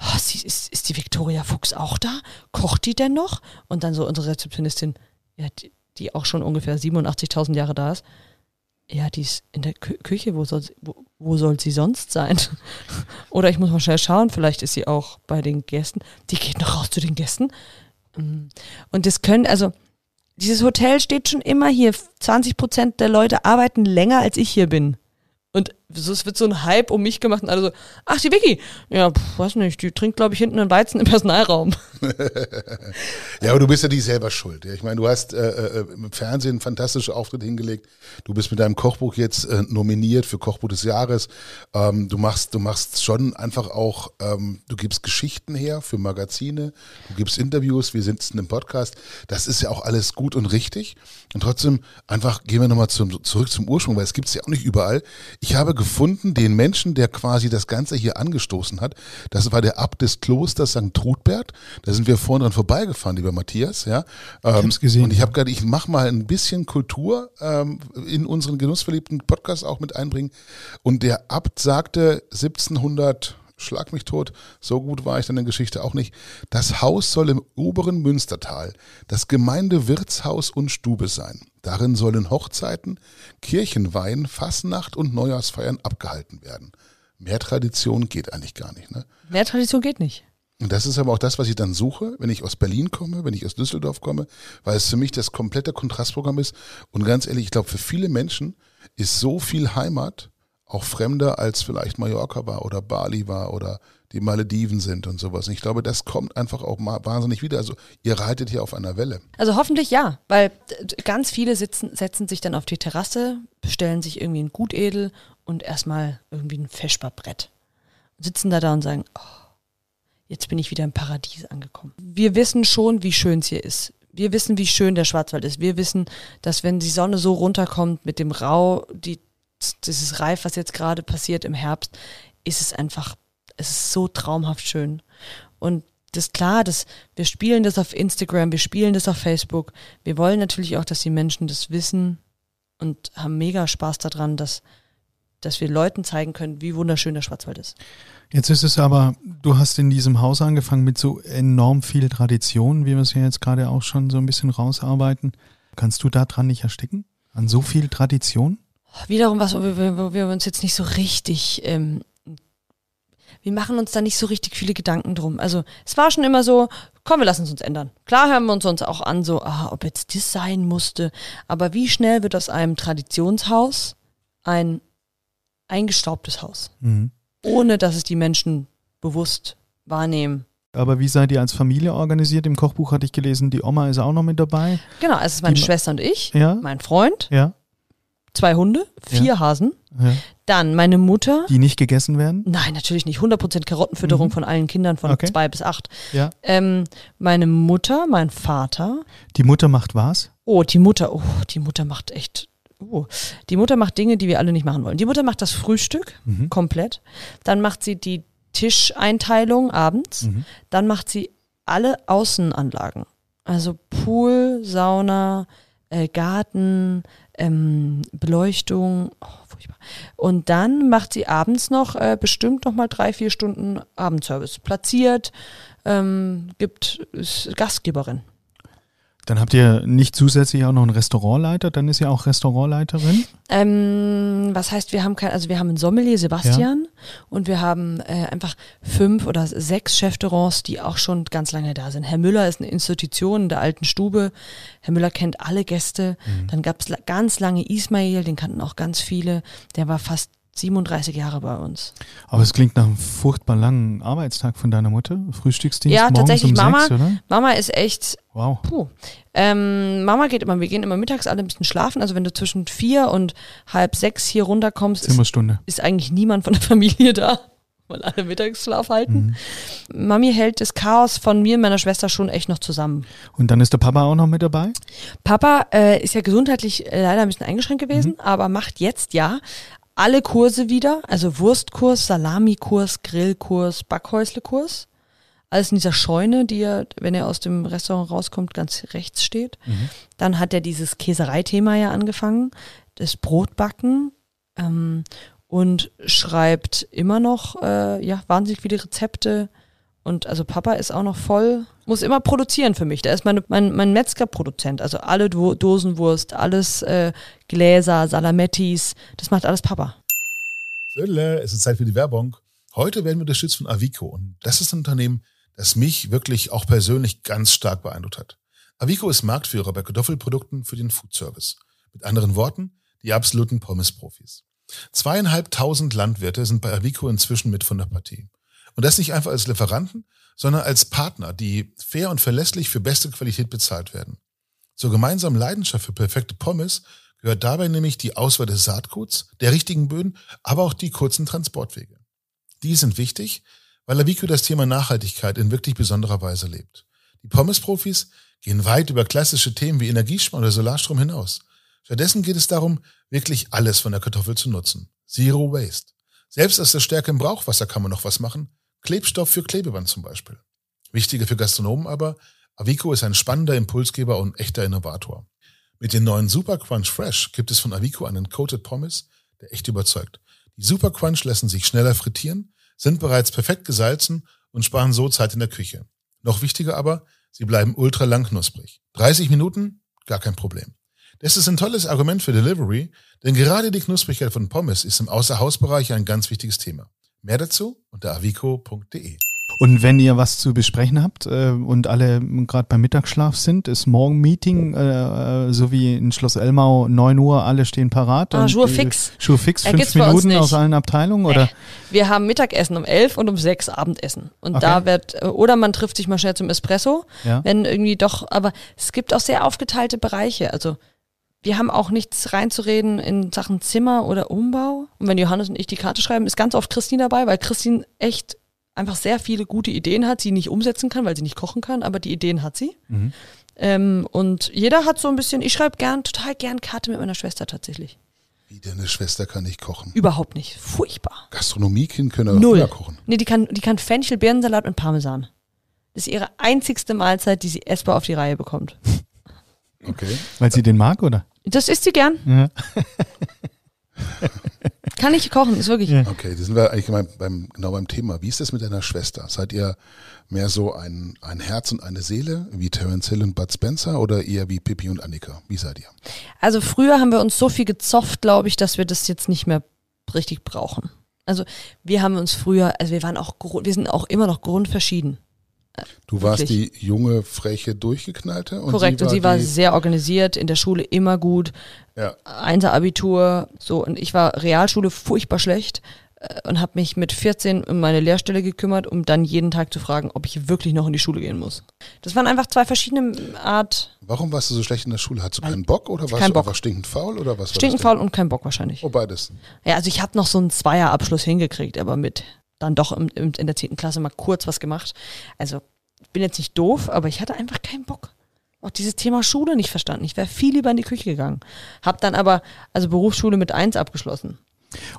oh, sie, ist, ist die Victoria Fuchs auch da? Kocht die denn noch? Und dann so unsere Rezeptionistin, ja, die, die auch schon ungefähr 87.000 Jahre da ist. Ja, die ist in der Kü Küche, wo soll, sie, wo, wo soll sie sonst sein? Oder ich muss mal schnell schauen, vielleicht ist sie auch bei den Gästen. Die geht noch raus zu den Gästen. Mm. Und das können, also dieses Hotel steht schon immer hier. 20 Prozent der Leute arbeiten länger, als ich hier bin. Und so, es wird so ein Hype um mich gemacht und alle so, ach, die Vicky, ja, pf, weiß nicht, die trinkt, glaube ich, hinten einen Weizen im Personalraum. Ja, aber du bist ja nicht selber schuld. Ja. Ich meine, du hast äh, äh, im Fernsehen einen fantastischen Auftritt hingelegt. Du bist mit deinem Kochbuch jetzt äh, nominiert für Kochbuch des Jahres. Ähm, du machst, du machst schon einfach auch, ähm, du gibst Geschichten her für Magazine, du gibst Interviews, wir sitzen im Podcast. Das ist ja auch alles gut und richtig. Und trotzdem einfach gehen wir nochmal zum, zurück zum Ursprung, weil es gibt es ja auch nicht überall. Ich habe gefunden, den Menschen, der quasi das Ganze hier angestoßen hat. Das war der Abt des Klosters St. Trudbert. Da sind wir vorhin dran vorbeigefahren, lieber Matthias. Ja, ähm, hab's gesehen, Und ich habe gerade, ich mache mal ein bisschen Kultur ähm, in unseren genussverliebten Podcast auch mit einbringen. Und der Abt sagte 1700 Schlag mich tot, so gut war ich dann in der Geschichte auch nicht. Das Haus soll im oberen Münstertal das Gemeindewirtshaus und Stube sein. Darin sollen Hochzeiten, Kirchenweihen, Fasnacht und Neujahrsfeiern abgehalten werden. Mehr Tradition geht eigentlich gar nicht. Ne? Mehr Tradition geht nicht. Und das ist aber auch das, was ich dann suche, wenn ich aus Berlin komme, wenn ich aus Düsseldorf komme, weil es für mich das komplette Kontrastprogramm ist. Und ganz ehrlich, ich glaube, für viele Menschen ist so viel Heimat auch fremder als vielleicht Mallorca war oder Bali war oder die Malediven sind und sowas. Ich glaube, das kommt einfach auch wahnsinnig wieder. Also ihr reitet hier auf einer Welle. Also hoffentlich ja, weil ganz viele sitzen, setzen sich dann auf die Terrasse, bestellen sich irgendwie ein Gutedel und erstmal irgendwie ein Feschbarbrett. Sitzen da da und sagen, oh, jetzt bin ich wieder im Paradies angekommen. Wir wissen schon, wie schön es hier ist. Wir wissen, wie schön der Schwarzwald ist. Wir wissen, dass wenn die Sonne so runterkommt mit dem Rau, die, dieses Reif, was jetzt gerade passiert im Herbst, ist es einfach, es ist so traumhaft schön. Und das ist klar, das, wir spielen das auf Instagram, wir spielen das auf Facebook. Wir wollen natürlich auch, dass die Menschen das wissen und haben mega Spaß daran, dass, dass wir Leuten zeigen können, wie wunderschön der Schwarzwald ist. Jetzt ist es aber, du hast in diesem Haus angefangen mit so enorm viel Tradition, wie wir es ja jetzt gerade auch schon so ein bisschen rausarbeiten. Kannst du da dran nicht ersticken? An so viel Tradition? Wiederum was, wo wir, wo wir uns jetzt nicht so richtig, ähm, wir machen uns da nicht so richtig viele Gedanken drum. Also es war schon immer so, komm, wir lassen es uns ändern. Klar hören wir uns uns auch an, so, ah, ob jetzt das sein musste. Aber wie schnell wird aus einem Traditionshaus ein eingestaubtes Haus? Mhm. ohne dass es die Menschen bewusst wahrnehmen. Aber wie seid ihr als Familie organisiert? Im Kochbuch hatte ich gelesen, die Oma ist auch noch mit dabei. Genau, es ist meine Die Schwester und ich, Ja, mein Freund, ja, zwei Hunde, vier Hasen, ja. dann meine Mutter. Die nicht gegessen werden? Nein, natürlich nicht. 100% Karottenfütterung Mhm. von allen Kindern von Okay. zwei bis acht. Ja. Ähm, meine Mutter, mein Vater. Die Mutter macht was? Oh, die Mutter. Oh, die Mutter macht echt. Oh. Die Mutter macht Dinge, die wir alle nicht machen wollen. Die Mutter macht das Frühstück Mhm. komplett. Dann macht sie die Tischeinteilung abends. Mhm. Dann macht sie alle Außenanlagen. Also Pool, Sauna, äh, Garten, ähm, Beleuchtung. Oh, furchtbar. Und dann macht sie abends noch äh, bestimmt noch mal drei, vier Stunden Abendservice. Platziert, ähm, gibt ist Gastgeberin. Dann habt ihr nicht zusätzlich auch noch einen Restaurantleiter, dann ist ja auch Restaurantleiterin. Ähm, was heißt, wir haben kein, also wir haben einen Sommelier Sebastian und wir haben äh, einfach fünf oder sechs Chefterrants, die auch schon ganz lange da sind. Herr Müller ist eine Institution in der alten Stube. Herr Müller kennt alle Gäste. Dann gab es ganz lange Ismail, den kannten auch ganz viele. Der war fast 37 Jahre bei uns. Aber es klingt nach einem furchtbar langen Arbeitstag von deiner Mutter. Frühstücksdienst Ja, morgens tatsächlich, um Mama- sechs, oder? Mama ist echt Wow. Puh. Ähm, Mama geht immer, wir gehen immer mittags alle ein bisschen schlafen. Also wenn du zwischen vier und halb sechs hier runterkommst, ist, ist eigentlich niemand von der Familie da, weil alle Mittagsschlaf halten. Mami hält das Chaos von mir und meiner Schwester schon echt noch zusammen. Und dann ist der Papa auch noch mit dabei? Papa äh, ist ja gesundheitlich äh, leider ein bisschen eingeschränkt gewesen, aber macht jetzt ja alle Kurse wieder, also Wurstkurs, Salamikurs, Grillkurs, Backhäuslekurs. Alles in dieser Scheune, die er, wenn er aus dem Restaurant rauskommt, ganz rechts steht. Dann hat er dieses Käsereithema ja angefangen, das Brotbacken ähm, und schreibt immer noch äh, ja wahnsinnig viele Rezepte. Und also Papa ist auch noch voll, muss immer produzieren für mich. Der ist meine, mein, mein Metzgerproduzent. Also alle Do Dosenwurst, alles äh, Gläser, Salamettis, das macht alles Papa. Völle, es ist Zeit für die Werbung. Heute werden wir unterstützt von Avico und das ist ein Unternehmen, das mich wirklich auch persönlich ganz stark beeindruckt hat. Avico ist Marktführer bei Kartoffelprodukten für den Foodservice. Mit anderen Worten, die absoluten Pommes-Profis. Zweieinhalbtausend Landwirte sind bei Avico inzwischen mit von der Partie. Und das nicht einfach als Lieferanten, sondern als Partner, die fair und verlässlich für beste Qualität bezahlt werden. Zur gemeinsamen Leidenschaft für perfekte Pommes gehört dabei nämlich die Auswahl des Saatguts, der richtigen Böden, aber auch die kurzen Transportwege. Die sind wichtig, weil Avico das Thema Nachhaltigkeit in wirklich besonderer Weise lebt. Die Pommes-Profis gehen weit über klassische Themen wie Energiesparen oder Solarstrom hinaus. Stattdessen geht es darum, wirklich alles von der Kartoffel zu nutzen. Zero Waste. Selbst aus der Stärke im Brauchwasser kann man noch was machen. Klebstoff für Klebeband zum Beispiel. Wichtiger für Gastronomen aber, Avico ist ein spannender Impulsgeber und echter Innovator. Mit den neuen Super Crunch Fresh gibt es von Avico einen Coated Pommes, der echt überzeugt. Die Super Crunch lassen sich schneller frittieren, sind bereits perfekt gesalzen und sparen so Zeit in der Küche. Noch wichtiger aber, sie bleiben ultra lang knusprig. 30 Minuten? Gar kein Problem. Das ist ein tolles Argument für Delivery, denn gerade die Knusprigkeit von Pommes ist im Außerhausbereich ein ganz wichtiges Thema. Mehr dazu unter avico.de. Und wenn ihr was zu besprechen habt äh, und alle gerade beim Mittagsschlaf sind, ist morgen Meeting, äh, so wie in Schloss Elmau, 9 Uhr, alle stehen parat. Ah, äh, fix. Jour fix, Äh, fünf Minuten aus allen Abteilungen? Oder? Nee. Wir haben Mittagessen um elf und um sechs Abendessen. Und Okay. da wird, äh, oder man trifft sich mal schnell zum Espresso, Ja. wenn irgendwie doch, aber es gibt auch sehr aufgeteilte Bereiche. Also wir haben auch nichts reinzureden in Sachen Zimmer oder Umbau. Und wenn Johannes und ich die Karte schreiben, ist ganz oft Christine dabei, weil Christine echt einfach sehr viele gute Ideen hat, sie nicht umsetzen kann, weil sie nicht kochen kann, aber die Ideen hat sie. Mhm. Ähm, und jeder hat so ein bisschen, ich schreibe gern, total gern Karte mit meiner Schwester tatsächlich. Wie deine Schwester kann nicht kochen. Überhaupt nicht. Furchtbar. Gastronomiekind können aber Null. kochen. Nee, die kann, die kann Fenchel, Birnensalat und Parmesan. Das ist ihre einzigste Mahlzeit, die sie essbar auf die Reihe bekommt. Okay. Weil sie den mag, oder? Das isst sie gern. Ja. Kann ich kochen, ist wirklich. Ja. Okay, da sind wir eigentlich beim, beim, genau beim Thema. Wie ist das mit deiner Schwester? Seid ihr mehr so ein, ein Herz und eine Seele, wie Terence Hill und Bud Spencer, oder eher wie Pippi und Annika? Wie seid ihr? Also früher haben wir uns so viel gezofft, glaube ich, dass wir das jetzt nicht mehr richtig brauchen. Also wir haben uns früher, also wir waren auch, wir sind auch immer noch grundverschieden. Du warst Wirklich. die junge, freche, durchgeknallte und Korrekt. sie und sie war sehr organisiert, in der Schule immer gut, ja, Einser Abitur, so und ich war Realschule furchtbar schlecht äh, und habe mich mit 14 um meine Lehrstelle gekümmert, um dann jeden Tag zu fragen, ob ich wirklich noch in die Schule gehen muss. Das waren einfach zwei verschiedene Art Warum warst du so schlecht in der Schule? Hattest du keinen Bock oder warst Kein du Bock. einfach stinkend faul oder was? stinkend faul und kein Bock wahrscheinlich. Oh, beides. Ja, also ich habe noch so einen Zweierabschluss hingekriegt, aber mit dann doch im, im, in der 10. Klasse mal kurz was gemacht. Also ich bin jetzt nicht doof, aber ich hatte einfach keinen Bock. Auch dieses Thema Schule nicht verstanden. Ich wäre viel lieber in die Küche gegangen. Hab dann aber also Berufsschule mit 1 abgeschlossen.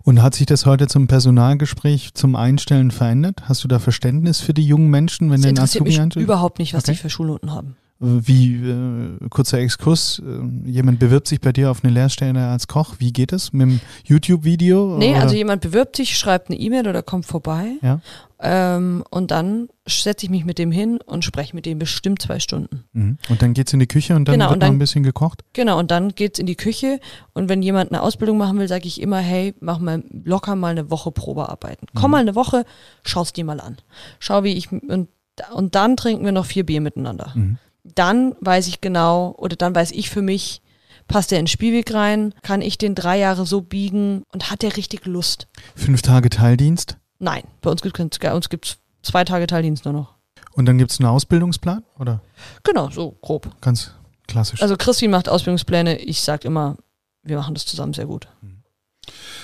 Und hat sich das heute zum Personalgespräch, zum Einstellen verändert? Hast du da Verständnis für die jungen Menschen, wenn Das den Azubi mich einstellt? überhaupt nicht, was Okay. die für Schulnoten haben. Wie, äh, kurzer Exkurs, äh, jemand bewirbt sich bei dir auf eine Lehrstelle als Koch. Wie geht es? Mit dem YouTube-Video? Nee, oder? also jemand bewirbt sich, schreibt eine E-Mail oder kommt vorbei. Ja. Ähm, und dann setze ich mich mit dem hin und spreche mit dem bestimmt zwei Stunden. Mhm. Und dann geht's in die Küche und dann Genau, wird und noch dann- ein bisschen gekocht? Genau, und dann geht's in die Küche. Und wenn jemand eine Ausbildung machen will, sage ich immer, hey, mach mal locker mal eine Woche Probearbeiten. Komm mal eine Woche, schau's dir mal an. Schau, wie ich und, und dann trinken wir noch vier Bier miteinander. Mhm. Dann weiß ich genau, oder dann weiß ich für mich, passt der in den Spielweg rein, kann ich den drei Jahre so biegen und hat der richtig Lust? Fünf Tage Teildienst Nein, bei uns gibt gibt's zwei Tage Teildienst nur noch. und dann gibt's einen Ausbildungsplan? Oder Genau, so grob. ganz klassisch? Also Christine macht Ausbildungspläne. Ich sag immer, wir machen das zusammen sehr gut.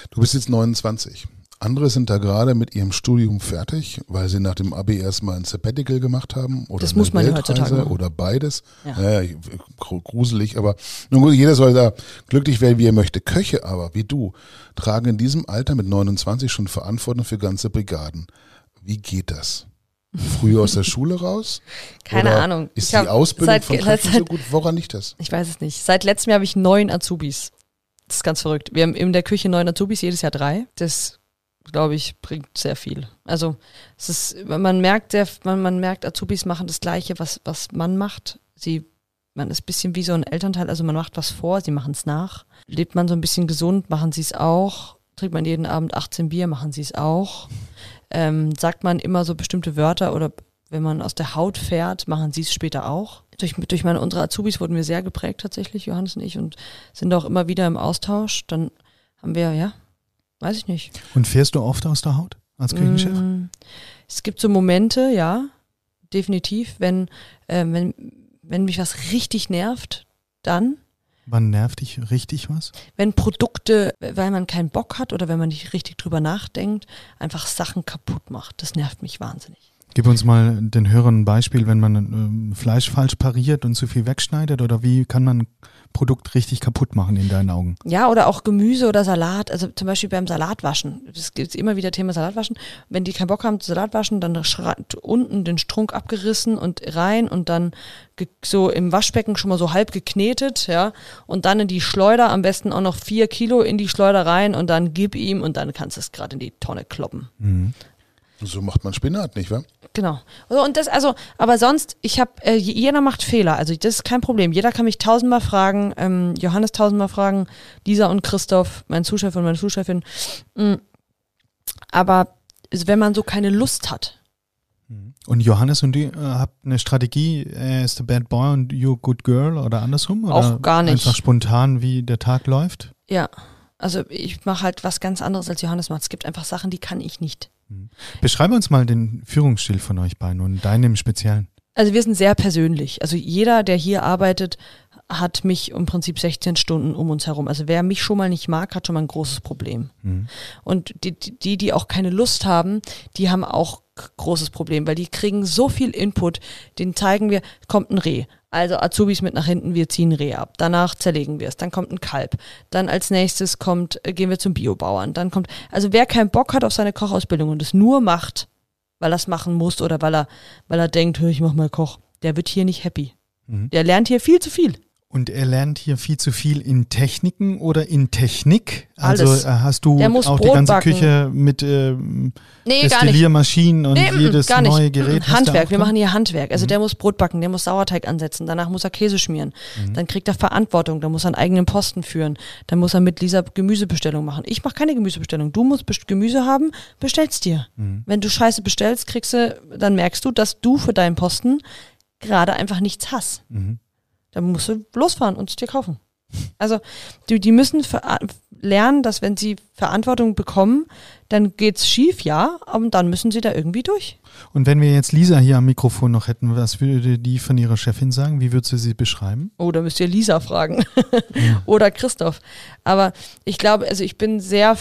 Du bist jetzt 29. Andere sind da gerade mit ihrem Studium fertig, weil sie nach dem Abi erstmal ein Sabbatical gemacht haben oder Das muss man ja Weltreise heutzutage machen. oder beides. Ja. Ja. ich- gru- gruselig, aber nun gut, jeder soll da glücklich werden, wie er möchte. Köche aber, wie du, tragen in diesem Alter mit 29 schon Verantwortung für ganze Brigaden. Wie geht das? Früher aus der Schule raus? Keine Oder Ahnung. Ist Ich die hab Ausbildung seit- von Köchen so gut? Woran liegt das? Ich weiß es nicht. Seit letztem Jahr habe ich neun Azubis. Das ist ganz verrückt. Wir haben in der Küche neun Azubis, jedes Jahr drei. Das, glaube ich, bringt sehr viel. Also es ist, man merkt, sehr, man, man merkt, Azubis machen das Gleiche, was, was man macht. Sie, man ist ein bisschen wie so ein Elternteil, also man macht was vor, sie machen es nach. Lebt man so ein bisschen gesund, machen sie es auch. Trinkt man jeden Abend 18 Bier, machen sie es auch. Ähm, sagt man immer so bestimmte Wörter oder wenn man aus der Haut fährt, machen sie es später auch. Durch, durch meine unsere Azubis wurden wir sehr geprägt tatsächlich, Johannes und ich, und sind auch immer wieder im Austausch. Dann haben wir, ja, weiß ich nicht. Und fährst du oft aus der Haut als Küchenchef? Mm, Es gibt so Momente, ja, definitiv, wenn, äh, wenn, wenn mich was richtig nervt, dann. Wann nervt dich richtig was? Wenn Produkte, weil man keinen Bock hat oder wenn man nicht richtig drüber nachdenkt, einfach Sachen kaputt macht. Das nervt mich wahnsinnig. Gib uns mal den Hörern ein Beispiel, wenn man ähm, Fleisch falsch pariert und zu viel wegschneidet oder wie kann man Produkt richtig kaputt machen in deinen Augen. Ja, oder auch Gemüse oder Salat. Also zum Beispiel beim Salatwaschen. Es gibt immer wieder Thema Salatwaschen. Wenn die keinen Bock haben zu Salatwaschen, dann unten den Strunk abgerissen und rein und dann so im Waschbecken schon mal so halb geknetet, ja. Und dann in die Schleuder, am besten auch noch vier Kilo in die Schleuder rein und dann gib ihm und dann kannst du es gerade in die Tonne kloppen. So macht man Spinat, nicht wahr? Genau. Und das, also, aber sonst, ich habe, äh, jeder macht Fehler. Also das ist kein Problem. Jeder kann mich tausendmal fragen, ähm, Johannes tausendmal fragen, Lisa und Christoph, mein Zuschef und meine Zuschefin. Mm. Aber wenn man so keine Lust hat, Und Johannes und du äh, habt eine Strategie, er ist the bad boy und you a good girl oder andersrum? Oder Auch gar nicht. Einfach spontan, wie der Tag läuft? ja. Also ich mache halt was ganz anderes als Johannes macht. Es gibt einfach Sachen, die kann ich nicht. Beschreibe uns mal den Führungsstil von euch beiden und deinen im Speziellen. Also wir sind sehr persönlich. Also jeder, der hier arbeitet, hat mich im Prinzip 16 Stunden um uns herum. Also wer mich schon mal nicht mag, hat schon mal ein großes Problem. Und die, die, die auch keine Lust haben, die haben auch großes Problem, weil die kriegen so viel Input, den zeigen wir, kommt ein Reh. Also Azubis mit nach hinten, wir ziehen Reh ab. Danach zerlegen wir es. Dann kommt ein Kalb. Dann als nächstes kommt, äh, gehen wir zum Biobauern. Dann kommt, also wer keinen Bock hat auf seine Kochausbildung und es nur macht, weil er es machen muss oder weil er, weil er denkt, "Hör, ich mach mal Koch, der wird hier nicht happy. Der lernt hier viel zu viel. Und er lernt hier viel zu viel in Techniken oder in Technik. Also Alles. äh, hast du auch die Brot ganze backen. Küche mit ähm, Nee. Destilliermaschinen und Nee, mm, jedes gar nicht. neue Mm, Gerät. hast du Handwerk, wir machen hier Handwerk. Also der muss Brot backen, der muss Sauerteig ansetzen, danach muss er Käse schmieren. Dann kriegt er Verantwortung, dann muss er einen eigenen Posten führen. Dann muss er mit Lisa Gemüsebestellung machen. Ich mache keine Gemüsebestellung. Du musst Gemüse haben, bestellst dir. Wenn du Scheiße bestellst, kriegst du, dann merkst du, dass du für deinen Posten gerade einfach nichts hast. Dann musst du losfahren und es dir kaufen. Also die, die müssen lernen, dass wenn sie Verantwortung bekommen, dann geht's schief, ja, aber dann müssen sie da irgendwie durch. Und wenn wir jetzt Lisa hier am Mikrofon noch hätten, was würde die von ihrer Chefin sagen? Wie würde sie sie beschreiben? Oh, da müsst ihr Lisa fragen. Oder Christoph. Aber ich glaube, also ich bin sehr,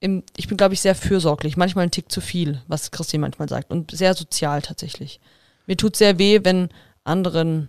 im, ich bin, glaube ich, sehr fürsorglich. Manchmal ein Tick zu viel, was Christi manchmal sagt. Und sehr sozial tatsächlich. Mir tut sehr weh, wenn anderen,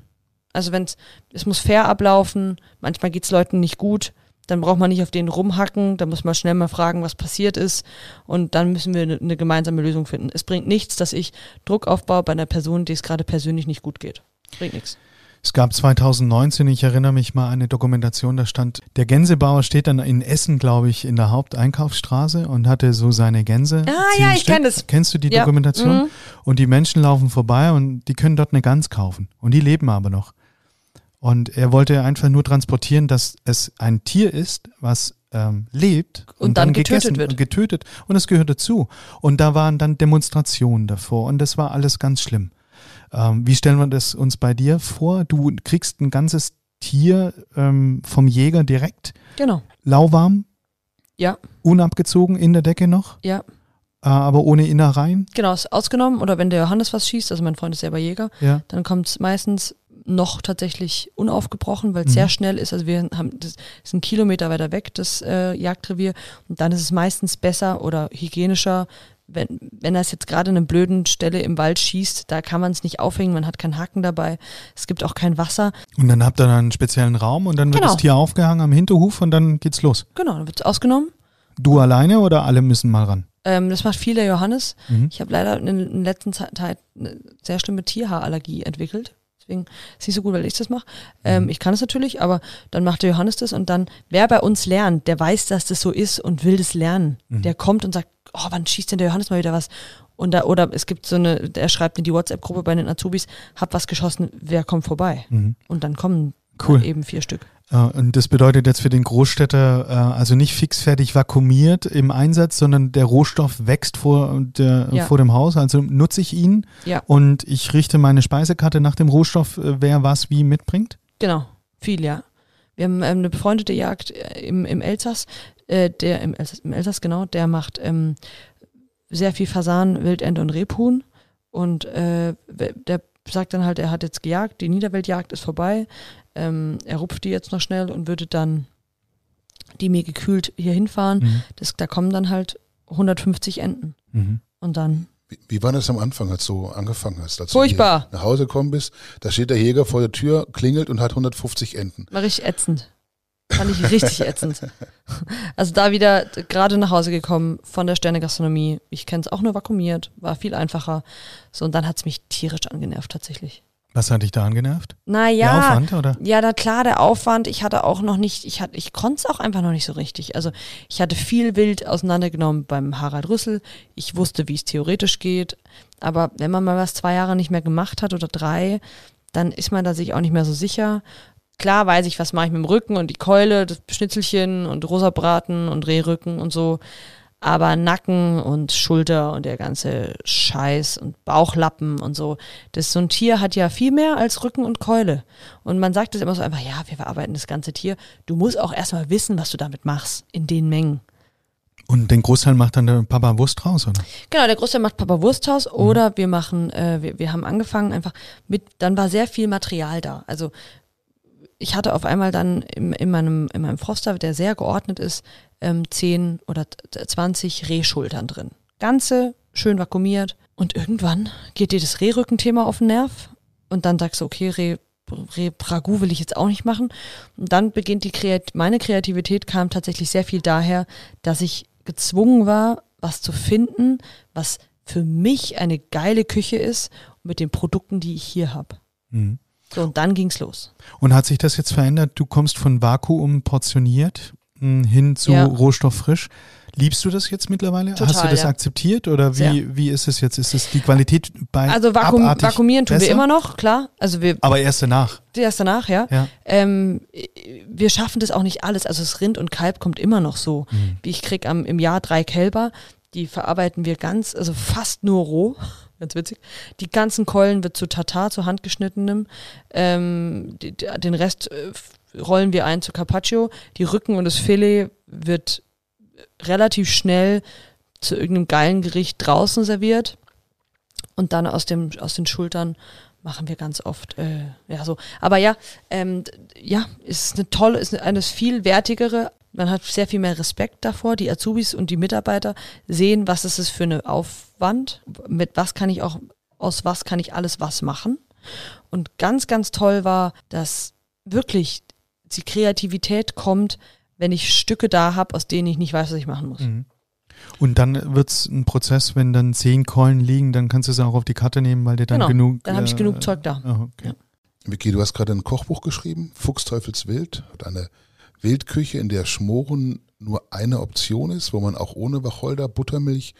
also wenn es muss fair ablaufen, manchmal geht's Leuten nicht gut, dann braucht man nicht auf denen rumhacken, dann muss man schnell mal fragen, was passiert ist und dann müssen wir eine, eine gemeinsame Lösung finden. Es bringt nichts, dass ich Druck aufbaue bei einer Person, die es gerade persönlich nicht gut geht. Bringt nichts. Es gab 2019, ich erinnere mich mal, eine Dokumentation, da stand, der Gänsebauer steht dann in Essen, glaube ich, in der Haupteinkaufsstraße und hatte so seine Gänse. Ah, ja, ich Stück. kenn das. Kennst du die Ja. Dokumentation? Mhm. Und die Menschen laufen vorbei und die können dort eine Gans kaufen. Und die leben aber noch. Und er wollte einfach nur transportieren, dass es ein Tier ist, was ähm, lebt Und dann gegessen getötet wird. Und getötet. Und es gehört dazu. Und da waren dann Demonstrationen davor. Und das war alles ganz schlimm. Ähm, wie stellen wir das uns bei dir vor? Du kriegst ein ganzes Tier ähm, vom Jäger direkt, Genau. lauwarm, Ja, unabgezogen in der Decke noch, ja. äh, aber ohne Innereien. Genau, ist ausgenommen. Oder wenn der Johannes was schießt, also mein Freund ist selber Jäger, Ja. dann kommt es meistens noch tatsächlich unaufgebrochen, weil es Mhm. sehr schnell ist. Also wir haben das ist ein Kilometer weiter weg, das äh, Jagdrevier. Und dann ist es meistens besser oder hygienischer, wenn, wenn er es jetzt gerade an einer blöden Stelle im Wald schießt, da kann man es nicht aufhängen, man hat keinen Haken dabei, es gibt auch kein Wasser. Und dann habt ihr dann einen speziellen Raum und dann wird Genau. das Tier aufgehangen am Hinterhof und dann geht's los. Genau, dann wird es ausgenommen. Du alleine oder alle müssen mal ran? Ähm, das macht viel der Johannes. Mhm. Ich habe leider in, in letzter Zeit eine sehr schlimme Tierhaarallergie entwickelt. Deswegen ist es nicht so gut, weil ich das mache. Ähm, ich kann es natürlich, aber dann macht der Johannes das und dann, wer bei uns lernt, der weiß, dass das so ist und will das lernen. Der kommt und sagt, oh, wann schießt denn der Johannes mal wieder was? Und da, oder es gibt so eine, der schreibt in die WhatsApp-Gruppe bei den Azubis, hab was geschossen, wer kommt vorbei? Und dann kommen Cool. eben vier Stück. Und das bedeutet jetzt für den Großstädter äh, also nicht fixfertig vakuumiert im Einsatz, sondern der Rohstoff wächst vor, der, Ja. vor dem Haus. Also nutze ich ihn Ja. und ich richte meine Speisekarte nach dem Rohstoff, äh, wer was wie mitbringt. Genau, viel, ja. Wir haben ähm, eine befreundete Jagd äh, im, im Elsass, äh, der im Elsass, im Elsass genau, der macht ähm, sehr viel Fasan, Wildente und Rebhuhn und äh, der sagt dann halt, er hat jetzt gejagt, die Niederweltjagd ist vorbei, ähm, er rupft die jetzt noch schnell und würde dann die mir gekühlt hier hinfahren. Mhm. Das, da kommen dann halt 150 Enten Mhm. und dann Wie, wie war das am Anfang, als du angefangen hast? Als Furchtbar. Du nach Hause gekommen bist, da steht der Jäger vor der Tür, klingelt und hat 150 Enten. War richtig ätzend. Fand ich richtig ätzend. Also da wieder gerade nach Hause gekommen von der Sternegastronomie. Ich kenne es auch nur vakuumiert, war viel einfacher. So, und dann hat es mich tierisch angenervt tatsächlich. Was hat dich da angenervt? Naja. Der Aufwand, oder? Ja, da klar, der Aufwand. Ich hatte auch noch nicht, ich hatte, ich konnte es auch einfach noch nicht so richtig. Also ich hatte viel wild auseinandergenommen beim Harald Rüssel. Ich wusste, wie es theoretisch geht. Aber wenn man mal was zwei Jahre nicht mehr gemacht hat oder drei, dann ist man da sich auch nicht mehr so sicher. Klar weiß ich, was mache ich mit dem Rücken und die Keule, das Schnitzelchen und Rosabraten und Rehrücken und so. Aber Nacken und Schulter und der ganze Scheiß und Bauchlappen und so, das so ein Tier hat ja viel mehr als Rücken und Keule. Und man sagt es immer so einfach, ja, wir verarbeiten das ganze Tier. Du musst auch erstmal wissen, was du damit machst, in den Mengen. Und den Großteil macht dann der Papa Wurst raus, oder? Genau, der Großteil macht Papa Wursthaus oder wir machen, äh, wir, wir haben angefangen einfach mit, dann war sehr viel Material da. Also ich hatte auf einmal dann in, in, meinem, in meinem Froster, der sehr geordnet ist, ähm, 10 oder t- 20 Rehschultern drin. Ganze, schön vakuumiert. Und irgendwann geht dir das Rehrückenthema auf den Nerv. Und dann sagst du, okay, Reh, Reh will ich jetzt auch nicht machen. Und dann beginnt die Kreat meine Kreativität kam tatsächlich sehr viel daher, dass ich gezwungen war, was zu finden, was für mich eine geile Küche ist mit den Produkten, die ich hier habe. Mhm. So, und dann ging's los. Und hat sich das jetzt verändert? Du kommst von Vakuum portioniert mh, hin zu Ja. rohstofffrisch. Liebst du das jetzt mittlerweile? Total, Hast du das ja. akzeptiert oder wie, Sehr. wie ist es jetzt? Ist es die Qualität bei Also vakuum, vakuumieren tun wir besser? immer noch, klar. Also wir Aber erst danach. erst danach, ja. Ja. Ähm, wir schaffen das auch nicht alles. Also das Rind und Kalb kommt immer noch so. Mhm. Wie ich krieg am, im Jahr drei Kälber, die verarbeiten wir ganz, also fast nur roh. Ganz witzig. Die ganzen Keulen wird zu Tatar, zu handgeschnittenem. Ähm, die, den Rest äh, rollen wir ein zu Carpaccio. Die Rücken und das Filet wird relativ schnell zu irgendeinem geilen Gericht draußen serviert. Und dann aus, dem, aus den Schultern machen wir ganz oft. Äh, ja, so. Aber ja, ähm, ja, ist eine tolle, ist eine, eine viel wertigere. Man hat sehr viel mehr Respekt davor. Die Azubis und die Mitarbeiter sehen, was ist es für eine Aufwand, mit was kann ich auch, aus was kann ich alles was machen. Und ganz, ganz toll war, dass wirklich die Kreativität kommt, wenn ich Stücke da habe, aus denen ich nicht weiß, was ich machen muss. Mhm. Und dann wird's ein Prozess, wenn dann zehn Keulen liegen, dann kannst du sie auch auf die Karte nehmen, weil dir dann Genau, genug. dann habe ich äh, genug Zeug da. ah, okay. Ja. Vicky, du hast gerade ein Kochbuch geschrieben, Fuchsteufelswild, hat eine Wildküche, in der Schmoren nur eine Option ist, wo man auch ohne Wacholder, Buttermilch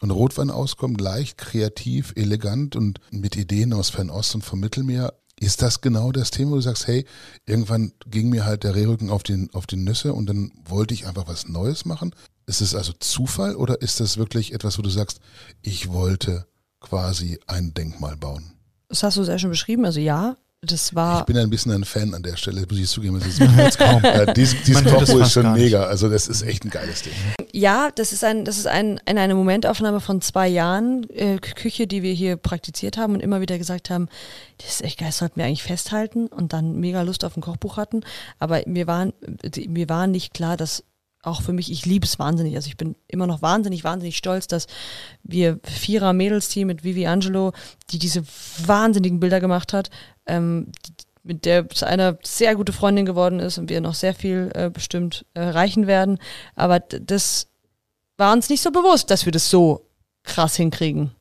und Rotwein auskommt, leicht, kreativ, elegant und mit Ideen aus Fernost und vom Mittelmeer. Ist das genau das Thema, wo du sagst, hey, irgendwann ging mir halt der Rehrücken auf, den, auf die Nüsse und dann wollte ich einfach was Neues machen? Ist es also Zufall oder ist das wirklich etwas, wo du sagst, ich wollte quasi ein Denkmal bauen? Das hast du sehr schön beschrieben. Also ja, das war Ich bin ein bisschen ein Fan an der Stelle, muss ich zugeben. Es ist, Man hört's kaum. äh, dieses dieses Man hört es Kochbuch ist schon mega. Also das ist echt ein geiles Ding. Ja, das ist ein, das ist ein, ein eine Momentaufnahme von zwei Jahren äh, Küche, die wir hier praktiziert haben und immer wieder gesagt haben, das ist echt geil, das sollten wir eigentlich festhalten und dann mega Lust auf ein Kochbuch hatten. Aber mir waren, mir war nicht klar, dass auch für mich, ich liebe es wahnsinnig. Also ich bin immer noch wahnsinnig, wahnsinnig stolz, dass wir Vierer Mädelsteam mit Vivi Angelo, die diese wahnsinnigen Bilder gemacht hat, ähm, mit der zu einer sehr gute Freundin geworden ist und wir noch sehr viel äh, bestimmt erreichen werden. Aber das war uns nicht so bewusst, dass wir das so krass hinkriegen.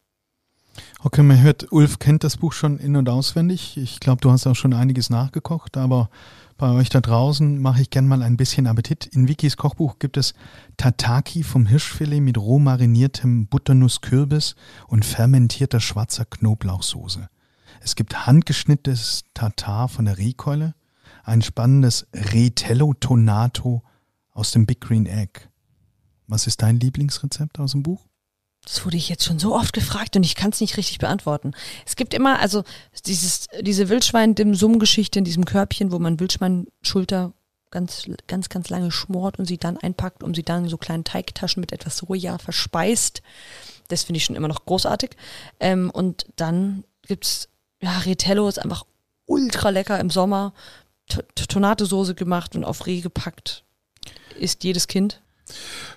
Okay, man hört, Ulf kennt das Buch schon in- und auswendig. Ich glaube, du hast auch schon einiges nachgekocht, aber bei euch da draußen mache ich gern mal ein bisschen Appetit. In Wikis Kochbuch gibt es Tataki vom Hirschfilet mit roh mariniertem Butternusskürbis und fermentierter schwarzer Knoblauchsoße. Es gibt handgeschnittenes Tatar von der Rehkeule, ein spannendes Retello Tonato aus dem Big Green Egg. Was ist dein Lieblingsrezept aus dem Buch? Das wurde ich jetzt schon so oft gefragt und ich kann es nicht richtig beantworten. Es gibt immer, also dieses, diese Wildschwein-Dim-Sum-Geschichte in diesem Körbchen, wo man Wildschweinschulter ganz, ganz, ganz lange schmort und sie dann einpackt, um sie dann in so kleinen Teigtaschen mit etwas Soja verspeist. Das finde ich schon immer noch großartig. Ähm, und dann gibt's ja, Retello ist einfach ultra lecker im Sommer. T- T- Tonatesoße gemacht und auf Reh gepackt. Isst jedes Kind.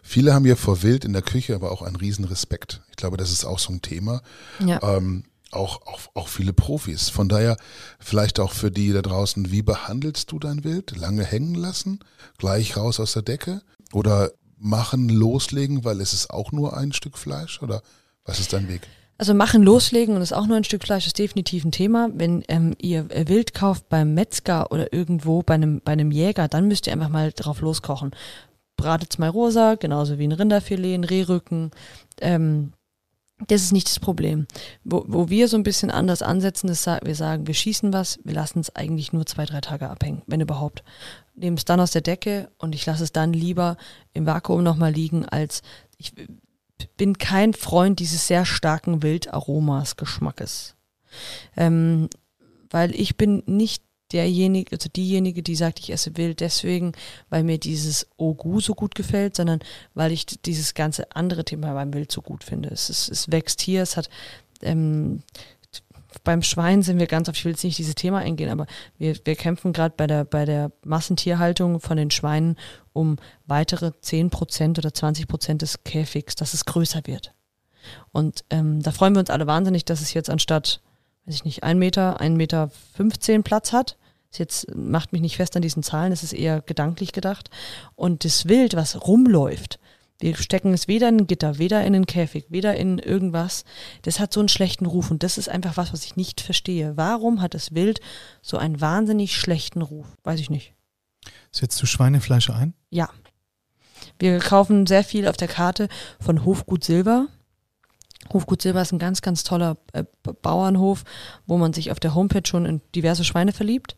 Viele haben ja vor Wild in der Küche aber auch einen riesen Respekt. Ich glaube, das ist auch so ein Thema. Ja. Ähm, auch, auch, auch viele Profis. Von daher vielleicht auch für die da draußen, wie behandelst du dein Wild? Lange hängen lassen? Gleich raus aus der Decke? Oder machen, loslegen, weil es ist auch nur ein Stück Fleisch? Oder was ist dein Weg? Also machen, loslegen und ist auch nur ein Stück Fleisch ist definitiv ein Thema. Wenn ähm, ihr äh, Wild kauft beim Metzger oder irgendwo bei einem, bei einem Jäger, dann müsst ihr einfach mal drauf loskochen. Bratet's mal rosa, genauso wie ein Rinderfilet, ein Rehrücken. Ähm, das ist nicht das Problem. Wo, wo wir so ein bisschen anders ansetzen, ist, wir sagen, wir schießen was, wir lassen es eigentlich nur zwei, drei Tage abhängen, wenn überhaupt. Nehmen es dann aus der Decke und ich lasse es dann lieber im Vakuum nochmal liegen, als ich bin kein Freund dieses sehr starken Wildaromas, Geschmackes. Ähm, weil ich bin nicht derjenige, also diejenige, die sagt, ich esse wild deswegen, weil mir dieses Ogu so gut gefällt, sondern weil ich dieses ganze andere Thema beim Wild so gut finde. Es, ist, es wächst hier, es hat ähm, beim Schwein sind wir ganz oft, ich will jetzt nicht dieses Thema eingehen, aber wir, wir kämpfen gerade bei der, bei der Massentierhaltung von den Schweinen um weitere 10 Prozent oder 20 Prozent des Käfigs, dass es größer wird. Und ähm, da freuen wir uns alle wahnsinnig, dass es jetzt anstatt, weiß ich nicht, ein Meter, ein Meter 15 Platz hat. Das jetzt macht mich nicht fest an diesen Zahlen, das ist eher gedanklich gedacht. Und das Wild, was rumläuft, wir stecken es weder in ein Gitter, weder in einen Käfig, weder in irgendwas. Das hat so einen schlechten Ruf und das ist einfach was, was ich nicht verstehe. Warum hat das Wild so einen wahnsinnig schlechten Ruf? Weiß ich nicht. Setzt du Schweinefleisch ein? Ja. Wir kaufen sehr viel auf der Karte von Hofgut Silber. Hofgut Silber ist ein ganz, ganz toller äh, Bauernhof, wo man sich auf der Homepage schon in diverse Schweine verliebt.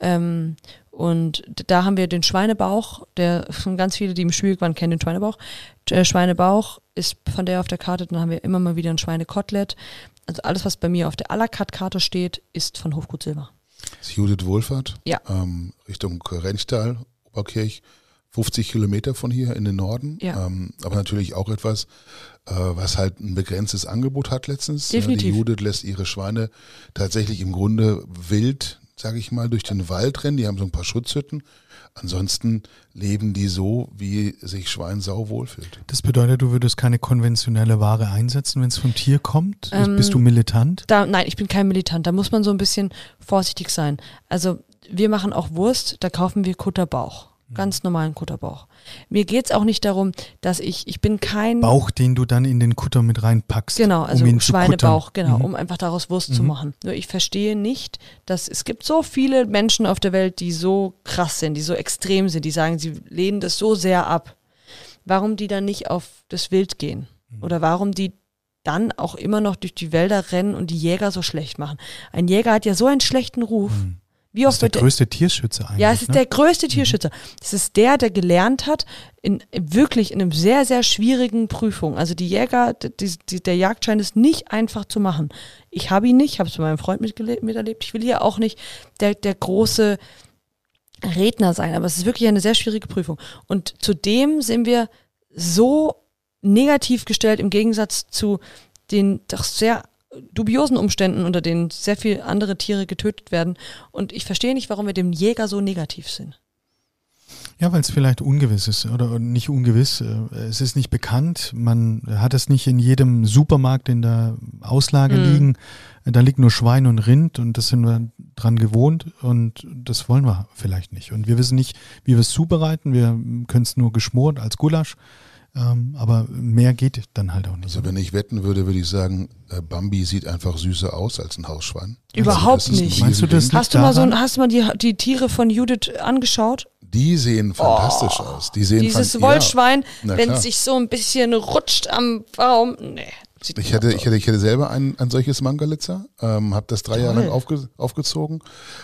Ähm, und da haben wir den Schweinebauch, der ganz viele, die im Schwierig waren, kennen den Schweinebauch. Der Schweinebauch ist von der auf der Karte, dann haben wir immer mal wieder ein Schweinekotelett. Also alles, was bei mir auf der à la carte Karte steht, ist von Hofgut Silber. Das ist Judith Wohlfahrt, ja. ähm, Richtung Rennstall, Oberkirch, 50 Kilometer von hier in den Norden. Ja. Ähm, aber natürlich auch etwas, äh, was halt ein begrenztes Angebot hat letztens. Definitiv. Die Judith lässt ihre Schweine tatsächlich im Grunde wild sage ich mal, durch den Wald rennen. Die haben so ein paar Schutzhütten. Ansonsten leben die so, wie sich Schweinsau wohlfühlt. Das bedeutet, du würdest keine konventionelle Ware einsetzen, wenn es vom Tier kommt? Ähm, Bist du militant? Da, nein, ich bin kein Militant. Da muss man so ein bisschen vorsichtig sein. Also wir machen auch Wurst, da kaufen wir Kutterbauch. Ganz normalen Kutterbauch. Mir geht's auch nicht darum, dass ich, ich bin kein. Bauch, den du dann in den Kutter mit reinpackst. Genau, also um Schweinebauch, genau, Mhm. um einfach daraus Wurst zu machen. Nur ich verstehe nicht, dass es gibt so viele Menschen auf der Welt, die so krass sind, die so extrem sind, die sagen, sie lehnen das so sehr ab. Warum die dann nicht auf das Wild gehen? Mhm. Oder warum die dann auch immer noch durch die Wälder rennen und die Jäger so schlecht machen? Ein Jäger hat ja so einen schlechten Ruf. Wie Das oft ist der wird größte Tierschützer eigentlich. ja, es ist ne? der größte Tierschützer. Es ist der, der gelernt hat, in, wirklich in einem sehr, sehr schwierigen Prüfung. Also die Jäger, die, die, der Jagdschein ist nicht einfach zu machen. Ich habe ihn nicht, ich habe es bei meinem Freund miterlebt. Ich will hier auch nicht der, der große Redner sein, aber es ist wirklich eine sehr schwierige Prüfung. Und zudem sind wir so negativ gestellt im Gegensatz zu den doch sehr dubiosen Umständen, unter denen sehr viele andere Tiere getötet werden. Und ich verstehe nicht, warum wir dem Jäger so negativ sind. Ja, weil es vielleicht ungewiss ist oder nicht ungewiss. äh, Es ist nicht bekannt. Man hat es nicht in jedem Supermarkt in der Auslage Mhm. liegen. Da liegt nur Schwein und Rind und das sind wir dran gewohnt und das wollen wir vielleicht nicht. Und wir wissen nicht, wie wir es zubereiten. Wir können es nur geschmort als Gulasch. Ähm, aber mehr geht dann halt auch nicht. Also wenn ich wetten würde, würde ich sagen, äh, Bambi sieht einfach süßer aus als ein Hausschwein. Überhaupt Also ist ein nicht. Meinst du das. Hast du mal so ein, hast du mal die, die Tiere von Judith angeschaut? Die sehen fantastisch aus. Die sehen Dieses Wollschwein, Na wenn es sich so ein bisschen rutscht am Baum. Nee. Ja. Ich hatte, ich hatte, ich hatte selber ein, ein solches Mangalitzer, ähm, habe das drei Jahre lang aufge, aufgezogen,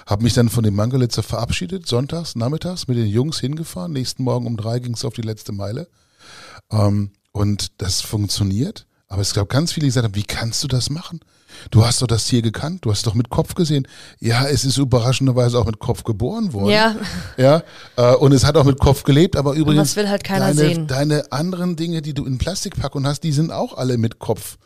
habe mich dann von dem Mangalitzer verabschiedet, sonntags, nachmittags mit den Jungs hingefahren. Nächsten Morgen um drei ging es auf die letzte Meile. Ähm, und das funktioniert. Aber es gab ganz viele, die gesagt haben, wie kannst du das machen? Du hast doch das Tier gekannt, du hast doch mit Kopf gesehen. Ja, es ist überraschenderweise auch mit Kopf geboren worden. Ja, Ja, äh, und es hat auch mit Kopf gelebt, aber übrigens. das will halt keiner deine, sehen. Deine anderen Dinge, die du in Plastikpackung hast, die sind auch alle mit Kopf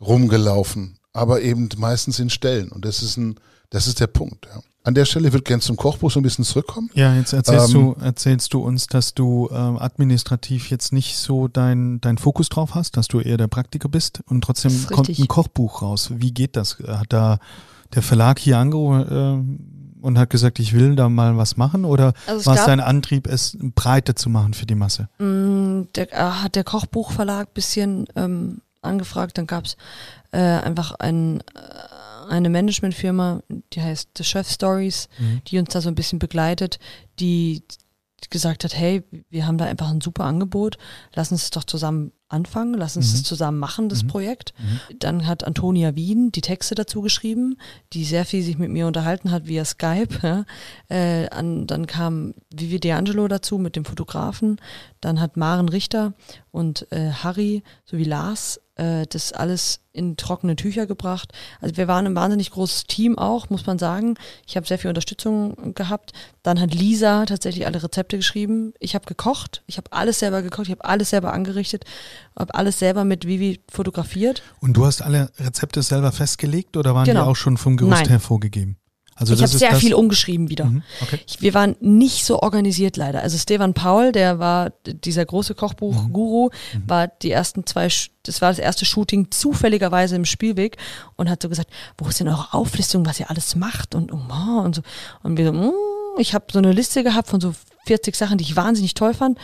rumgelaufen, aber eben meistens in Stellen. Und das ist ein, das ist der Punkt. Ja. An der Stelle würde gerne zum Kochbuch so ein bisschen zurückkommen. Ja, jetzt erzählst, Ähm, du, erzählst du uns, dass du ähm, administrativ jetzt nicht so dein, dein Fokus drauf hast, dass du eher der Praktiker bist und trotzdem kommt ein Kochbuch raus. Wie geht das? Hat da der Verlag hier angerufen äh, und hat gesagt, ich will da mal was machen oder Also war es dein Antrieb, es breiter zu machen für die Masse? Mm, Der, äh, hat der Kochbuchverlag bisschen ähm, angefragt. Dann gab es äh, einfach ein, äh, eine Managementfirma, die heißt The Chef Stories, Mhm. die uns da so ein bisschen begleitet, die gesagt hat, hey, wir haben da einfach ein super Angebot, lass uns es doch zusammen anfangen, lass uns Mhm. es zusammen machen, das Mhm. Projekt. Mhm. Dann hat Antonia Wien die Texte dazu geschrieben, die sehr viel sich mit mir unterhalten hat via Skype. Ja. Äh, an, dann kam Vivi D'Angelo dazu mit dem Fotografen. Dann hat Maren Richter und äh, Harry sowie Lars äh, das alles in trockene Tücher gebracht. Also wir waren ein wahnsinnig großes Team auch, muss man sagen. Ich habe sehr viel Unterstützung gehabt. Dann hat Lisa tatsächlich alle Rezepte geschrieben. Ich habe gekocht. Ich habe alles selber gekocht. Ich habe alles selber angerichtet. Habe alles selber mit Vivi fotografiert. Und du hast alle Rezepte selber festgelegt oder waren Genau. die auch schon vom Gerüst Nein. her vorgegeben? Also ich habe sehr viel umgeschrieben wieder. Mhm, okay. Ich, wir waren nicht so organisiert leider. Also Stefan Paul, der war dieser große Kochbuch-Guru, war die ersten zwei, das war das erste Shooting zufälligerweise im Spielweg und hat so gesagt, wo ist denn eure Auflistung, was ihr alles macht und oh, und so. Und wir so, mm, ich habe so eine Liste gehabt von so 40 Sachen, die ich wahnsinnig toll fand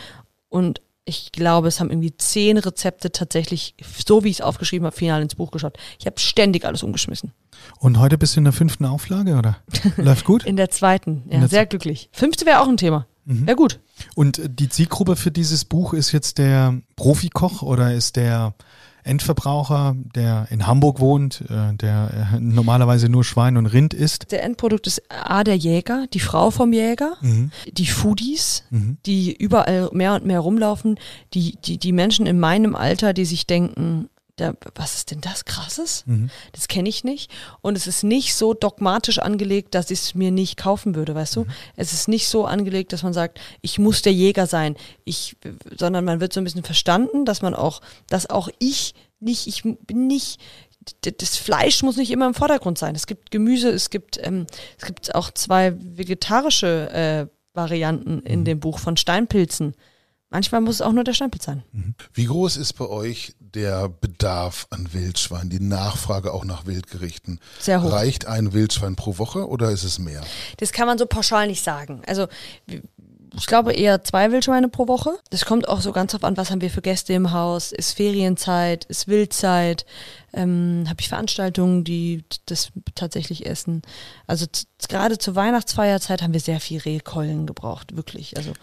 und ich glaube, es haben irgendwie zehn Rezepte tatsächlich, so wie ich es aufgeschrieben habe, final ins Buch geschaut. Ich habe ständig alles umgeschmissen. Und heute bist du in der fünften Auflage oder? Läuft gut? In der zweiten, ja, der sehr glücklich. Fünfte wäre auch ein Thema. Mhm. Wäre gut. Und die Zielgruppe für dieses Buch ist jetzt der Profikoch oder ist der Endverbraucher, der in Hamburg wohnt, äh, der äh, normalerweise nur Schwein und Rind isst? Der Endprodukt ist A, der Jäger, die Frau vom Jäger, Mhm. die Foodies, Mhm. die überall mehr und mehr rumlaufen, die, die, die Menschen in meinem Alter, die sich denken, da, was ist denn das krasses? Mhm. Das kenne ich nicht. Und es ist nicht so dogmatisch angelegt, dass ich es mir nicht kaufen würde, weißt du? Es ist nicht so angelegt, dass man sagt, ich muss der Jäger sein. Ich, sondern man wird so ein bisschen verstanden, dass man auch, dass auch ich nicht, ich bin nicht, das Fleisch muss nicht immer im Vordergrund sein. Es gibt Gemüse, es gibt, ähm, es gibt auch zwei vegetarische äh, Varianten in dem Buch von Steinpilzen. Manchmal muss es auch nur der Steinpilz sein. Wie groß ist bei euch der Bedarf an Wildschwein, die Nachfrage auch nach Wildgerichten? Sehr hoch. Reicht ein Wildschwein pro Woche oder ist es mehr? Das kann man so pauschal nicht sagen. Also ich glaube eher zwei Wildschweine pro Woche. Das kommt auch so ganz drauf an, was haben wir für Gäste im Haus. Ist Ferienzeit, ist Wildzeit, ähm, habe ich Veranstaltungen, die das tatsächlich essen. Also gerade zur Weihnachtsfeierzeit haben wir sehr viel Rehkeulen gebraucht, wirklich. Also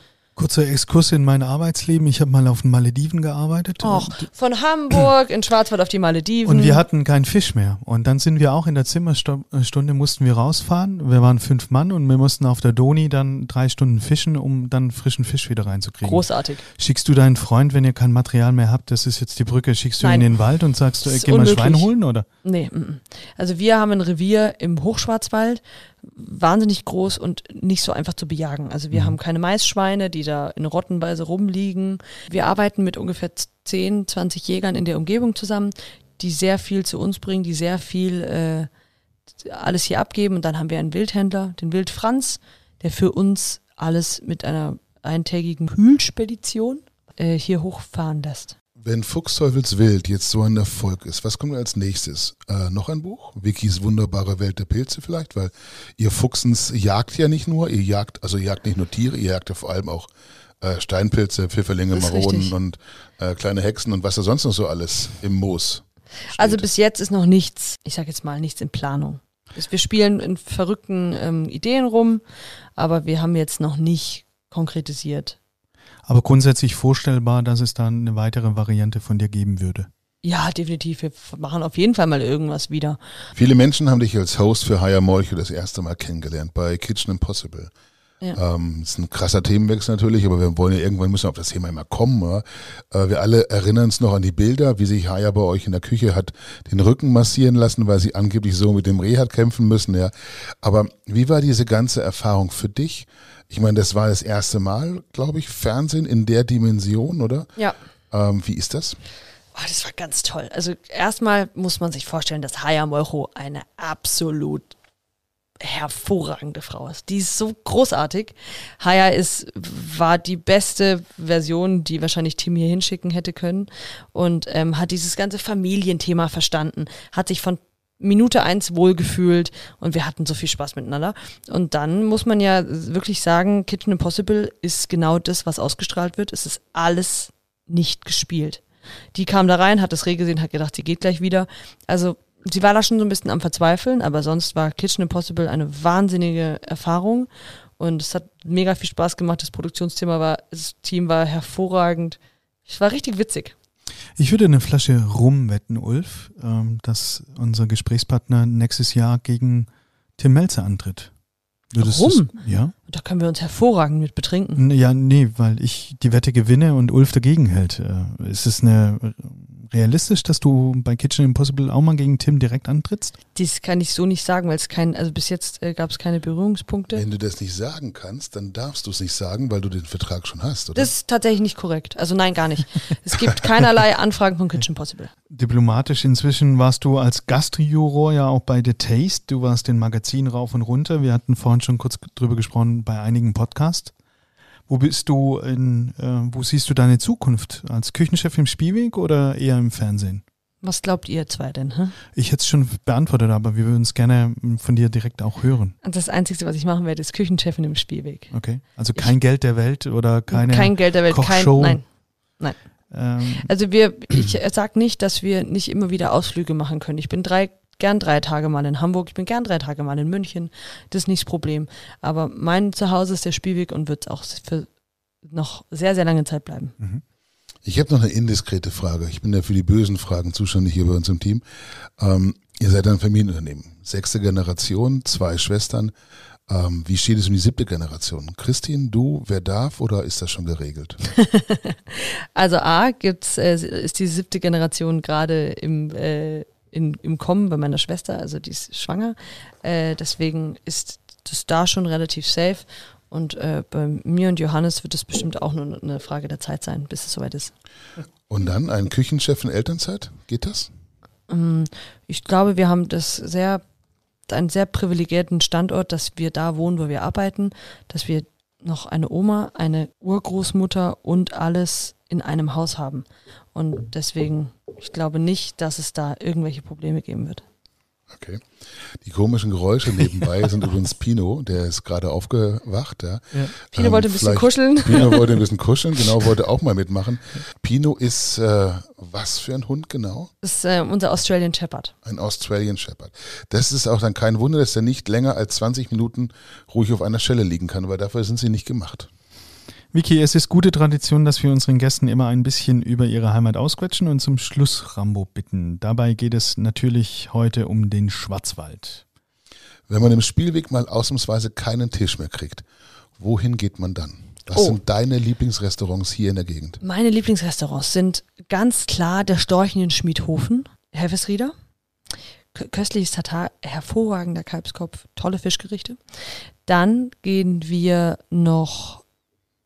Kurzer Exkurs in mein Arbeitsleben. Ich habe mal auf den Malediven gearbeitet. auch von Hamburg in Schwarzwald auf die Malediven. Und wir hatten keinen Fisch mehr. Und dann sind wir auch in der Zimmerstunde, mussten wir rausfahren. Wir waren fünf Mann und wir mussten auf der Doni dann drei Stunden fischen, um dann frischen Fisch wieder reinzukriegen. großartig. Schickst du deinen Freund, wenn ihr kein Material mehr habt, das ist jetzt die Brücke, schickst du Nein. ihn in den Wald und sagst du, ey, geh mal. Schwein holen, oder? Nee, mm, mm. also wir haben ein Revier im Hochschwarzwald, wahnsinnig groß und nicht so einfach zu bejagen. Also wir haben keine Maisschweine, die da in Rottenweise rumliegen. Wir arbeiten mit ungefähr 10, 20 Jägern in der Umgebung zusammen, die sehr viel zu uns bringen, die sehr viel äh, alles hier abgeben. Und dann haben wir einen Wildhändler, den Wild Franz, der für uns alles mit einer eintägigen Kühlspedition äh, hier hochfahren lässt. Wenn Fuchsteufels Wild jetzt so ein Erfolg ist, was kommt als nächstes? Äh, noch ein Buch? Wikis wunderbare Welt der Pilze vielleicht? Weil ihr Fuchsens jagt ja nicht nur, ihr jagt, also ihr jagt nicht nur Tiere, ihr jagt ja vor allem auch äh, Steinpilze, Pfifferlinge, Maronen richtig. und äh, kleine Hexen und was da sonst noch so alles im Moos. steht. Also bis jetzt ist noch nichts, ich sag jetzt mal, nichts in Planung. Wir spielen in verrückten ähm, Ideen rum, aber wir haben jetzt noch nicht konkretisiert. Aber grundsätzlich vorstellbar, dass es dann eine weitere Variante von dir geben würde. Ja, definitiv. Wir machen auf jeden Fall mal irgendwas wieder. Viele Menschen haben dich als Host für Haya Molcho das erste Mal kennengelernt bei Kitchen Impossible. Ja. Ähm, ist ein krasser Themenwechsel natürlich, aber wir wollen ja irgendwann müssen wir auf das Thema immer kommen. Ja? Äh, wir alle erinnern uns noch an die Bilder, wie sich Haya bei euch in der Küche hat den Rücken massieren lassen, weil sie angeblich so mit dem Reh hat kämpfen müssen. Ja, aber wie war diese ganze Erfahrung für dich? Ich meine, das war das erste Mal, glaube ich, Fernsehen in der Dimension, oder? Ja. Ähm, wie ist das? Oh, das war ganz toll. Also erstmal muss man sich vorstellen, dass Haya Molcho eine absolut hervorragende Frau ist. Die ist so großartig. Haya ist, war die beste Version, die wahrscheinlich Tim hier hinschicken hätte können und ähm, hat dieses ganze Familienthema verstanden, hat sich von Minute eins wohlgefühlt und wir hatten so viel Spaß miteinander. Und dann muss man ja wirklich sagen, Kitchen Impossible ist genau das, was ausgestrahlt wird. Es ist alles nicht gespielt. Die kam da rein, hat das Reh gesehen, hat gedacht, sie geht gleich wieder. Also sie war da schon so ein bisschen am Verzweifeln, aber sonst war Kitchen Impossible eine wahnsinnige Erfahrung und es hat mega viel Spaß gemacht. Das Produktionsthema war, das Team war hervorragend. Es war richtig witzig. Ich würde eine Flasche Rum wetten, Ulf, ähm, dass unser Gesprächspartner nächstes Jahr gegen Tim Melzer antritt. Würdest Rum? Ja. Da können wir uns hervorragend mit betrinken. Ja, nee, weil ich die Wette gewinne und Ulf dagegen hält. Äh, ist es eine realistisch, dass du bei Kitchen Impossible auch mal gegen Tim direkt antrittst? Das kann ich so nicht sagen, weil es kein, also bis jetzt äh, gab es keine Berührungspunkte. Wenn du das nicht sagen kannst, dann darfst du es nicht sagen, weil du den Vertrag schon hast, oder? Das ist tatsächlich nicht korrekt. Also nein, gar nicht. es gibt keinerlei Anfragen von Kitchen Impossible. Diplomatisch inzwischen warst du als Gastjuror ja auch bei The Taste. Du warst den Magazin rauf und runter. Wir hatten vorhin schon kurz drüber gesprochen bei einigen Podcasts. Wo bist du in, äh, wo siehst du deine Zukunft? Als Küchenchef im Spielweg oder eher im Fernsehen? Was glaubt ihr zwei denn? Hä? Ich hätte es schon beantwortet, aber wir würden es gerne von dir direkt auch hören. Das Einzige, was ich machen werde, ist Küchenchefin im Spielweg. Okay. Also kein ich, Geld der Welt oder keine Kein Geld der Welt, Kochshow. kein, nein. Nein. Ähm, also wir, ich sage nicht, dass wir nicht immer wieder Ausflüge machen können. Ich bin drei gern drei Tage mal in Hamburg, ich bin gern drei Tage mal in München. Das ist nicht das Problem. Aber mein Zuhause ist der Spielweg und wird auch für noch sehr, sehr lange Zeit bleiben. Mhm. Ich habe noch eine indiskrete Frage. Ich bin ja für die bösen Fragen zuständig hier bei uns im Team. Ähm, ihr seid ein Familienunternehmen. Sechste Generation, zwei Schwestern. Ähm, wie steht es um die siebte Generation? Christine, du, wer darf oder ist das schon geregelt? also A, gibt's, äh, ist die siebte Generation gerade im äh, in, im Kommen bei meiner Schwester, also die ist schwanger. Äh, deswegen ist das da schon relativ safe. Und äh, bei mir und Johannes wird es bestimmt auch nur eine Frage der Zeit sein, bis es soweit ist. Und dann ein Küchenchef in Elternzeit? Geht das? Ähm, ich glaube, wir haben das sehr, einen sehr privilegierten Standort, dass wir da wohnen, wo wir arbeiten, dass wir noch eine Oma, eine Urgroßmutter und alles in einem Haus haben. Und deswegen, ich glaube nicht, dass es da irgendwelche Probleme geben wird. Okay. Die komischen Geräusche nebenbei sind übrigens Pino, der ist gerade aufgewacht. Ja. ja. Pino ähm, wollte ein bisschen kuscheln. Pino wollte ein bisschen kuscheln, genau, wollte auch mal mitmachen. Pino ist äh, was für ein Hund genau? Das ist äh, unser Australian Shepherd. Ein Australian Shepherd. Das ist auch dann kein Wunder, dass er nicht länger als 20 Minuten ruhig auf einer Stelle liegen kann, weil dafür sind sie nicht gemacht. Vicky, es ist gute Tradition, dass wir unseren Gästen immer ein bisschen über ihre Heimat ausquetschen und zum Schluss Rambo bitten. Dabei geht es natürlich heute um den Schwarzwald. Wenn man im Spielweg mal ausnahmsweise keinen Tisch mehr kriegt, wohin geht man dann? Was oh. sind deine Lieblingsrestaurants hier in der Gegend? Meine Lieblingsrestaurants sind ganz klar der Storchen in Schmiedhofen, Helfesrieder. Köstliches Tatar, hervorragender Kalbskopf, tolle Fischgerichte. Dann gehen wir noch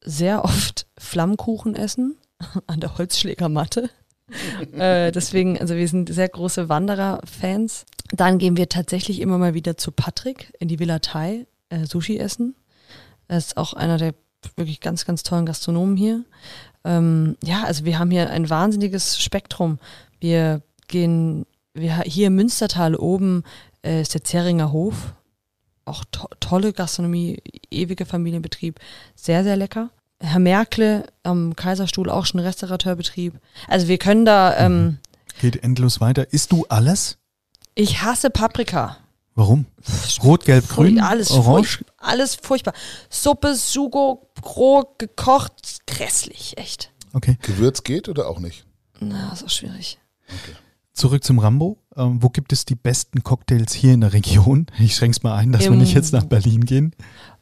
sehr oft Flammkuchen essen an der Holzschlägermatte. äh, deswegen, also wir sind sehr große Wanderer-Fans. Dann gehen wir tatsächlich immer mal wieder zu Patrick in die Villa Thai äh, Sushi essen. Er ist auch einer der wirklich ganz, ganz tollen Gastronomen hier. Ähm, ja, also wir haben hier ein wahnsinniges Spektrum. Wir gehen, wir hier im Münstertal oben äh, ist der Zeringer Hof auch to tolle Gastronomie, ewige Familienbetrieb, sehr, sehr lecker. Herr Merkle am Kaiserstuhl auch schon Restaurateurbetrieb. Also wir können da. Ähm, mhm. Geht endlos weiter. Isst du alles? Ich hasse Paprika. Warum? Rot, gelb, grün, alles orange? Furch alles furchtbar. Suppe, Sugo, roh, gekocht, grässlich, echt. Okay. Gewürz geht oder auch nicht? Na, ist auch schwierig. Okay. Zurück zum Rambo. Ähm, wo gibt es die besten Cocktails hier in der Region? Ich schränke es mal ein, dass Im, wir nicht jetzt nach Berlin gehen.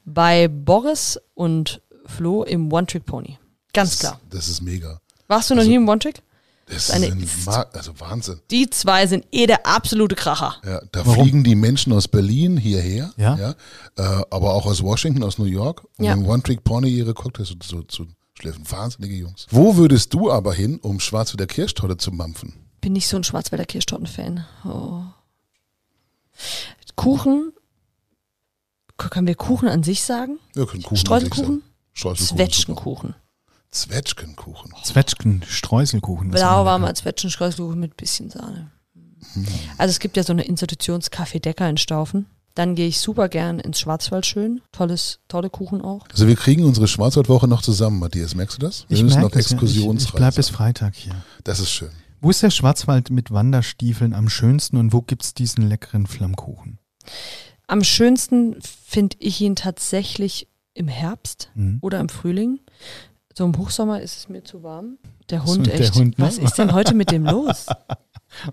Bei Boris und Flo im One Trick Pony. Ganz das klar. das ist mega. Warst du noch also, nie im One Trick? Das, das ist eine, also Wahnsinn. Die zwei sind eh der absolute Kracher. Ja, da Warum? fliegen die Menschen aus Berlin hierher, ja, ja äh, aber auch aus Washington, aus New York, um ja. im One Trick Pony ihre Cocktails zu, zu schläfen. Wahnsinnige Jungs. Wo würdest du aber hin, um Schwarzwälder Kirschtorte zu mampfen? Bin nicht so ein Schwarzwälder Kirschtorten-Fan. Oh. Kuchen Können wir Kuchen an sich sagen? Wir können Kuchen Streuselkuchen? Streuselkuchen. Zwetschgenkuchen. Zwetschgenkuchen. Zwetschgen, Streuselkuchen. Blauwarmer. Zwetschgen-Streuselkuchen mit bisschen Sahne. Hm. Also es gibt ja so eine Institutionskaffee Decker in Staufen. Dann gehe ich super gern ins Schwarzwaldschön. Tolles, tolle Kuchen auch. Also wir kriegen unsere Schwarzwaldwoche noch zusammen, Matthias. Merkst du das? Wir Ich müssen das ja. Ich, ich bleibe bis Freitag hier. das ist schön. Wo ist der Schwarzwald mit Wanderstiefeln am schönsten und wo gibt's diesen leckeren Flammkuchen? Am schönsten finde ich ihn tatsächlich im Herbst Mhm. oder im Frühling. So im Hochsommer ist es mir zu warm. Der So, Hund der echt. Hund, ne? Was ist denn heute mit dem los?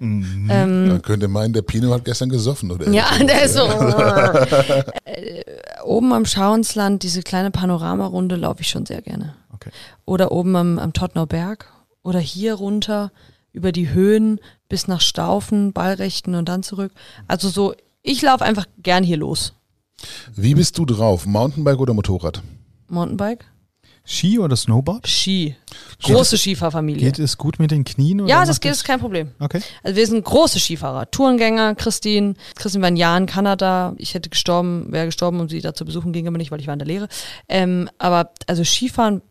Mhm. ähm, Man könnte meinen, der Pino hat gestern gesoffen, oder? Ja, der ist so. äh, oben am Schauensland, diese kleine Panoramarunde, laufe ich schon sehr gerne. Okay. Oder oben am, am Tottner Berg. Oder hier runter über die Höhen bis nach Staufen, Ballrechten und dann zurück. Also so, ich laufe einfach gern hier los. Wie bist du drauf? Mountainbike oder Motorrad? Mountainbike, Ski oder Snowboard? Ski. Große Skifahrfamilie. Geht es gut mit den Knien? Oder ja, das geht, ist kein Problem. Okay. Also wir sind große Skifahrer. Tourengänger, Christine. Christine war ein Jahr in Kanada. Ich hätte gestorben, wäre gestorben, um sie da zu besuchen, ging aber nicht, weil ich war in der Lehre. Ähm, aber also Skifahren,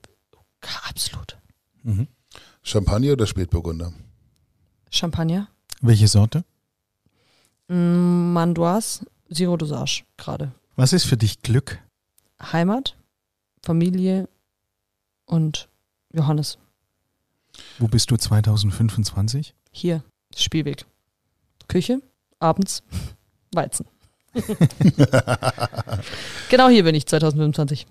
absolut. Mhm. Champagner oder Spätburgunder? Champagner, Welche Sorte? mm, Mandoise, Zero Dosage gerade. Was ist für dich Glück? Heimat, Familie und Johannes. Wo bist du 2025? Hier, Spielweg. Küche, abends, Weizen. genau hier bin ich 2025.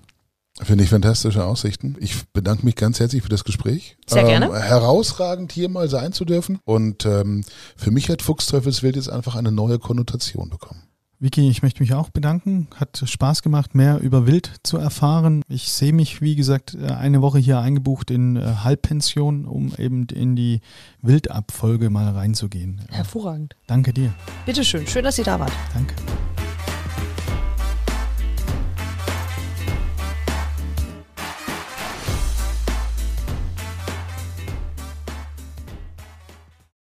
Finde ich fantastische Aussichten. Ich bedanke mich ganz herzlich für das Gespräch. Sehr gerne. Ähm, herausragend hier mal sein zu dürfen. Und ähm, für mich hat Fuchsteufelswild jetzt einfach eine neue Konnotation bekommen. Vicky, ich möchte mich auch bedanken. Hat Spaß gemacht, mehr über Wild zu erfahren. Ich sehe mich, wie gesagt, äh, eine Woche hier eingebucht in äh, Halbpension, um eben in die Wildabfolge mal reinzugehen. Hervorragend. Danke dir. Bitteschön, schön, dass ihr da wart. Danke.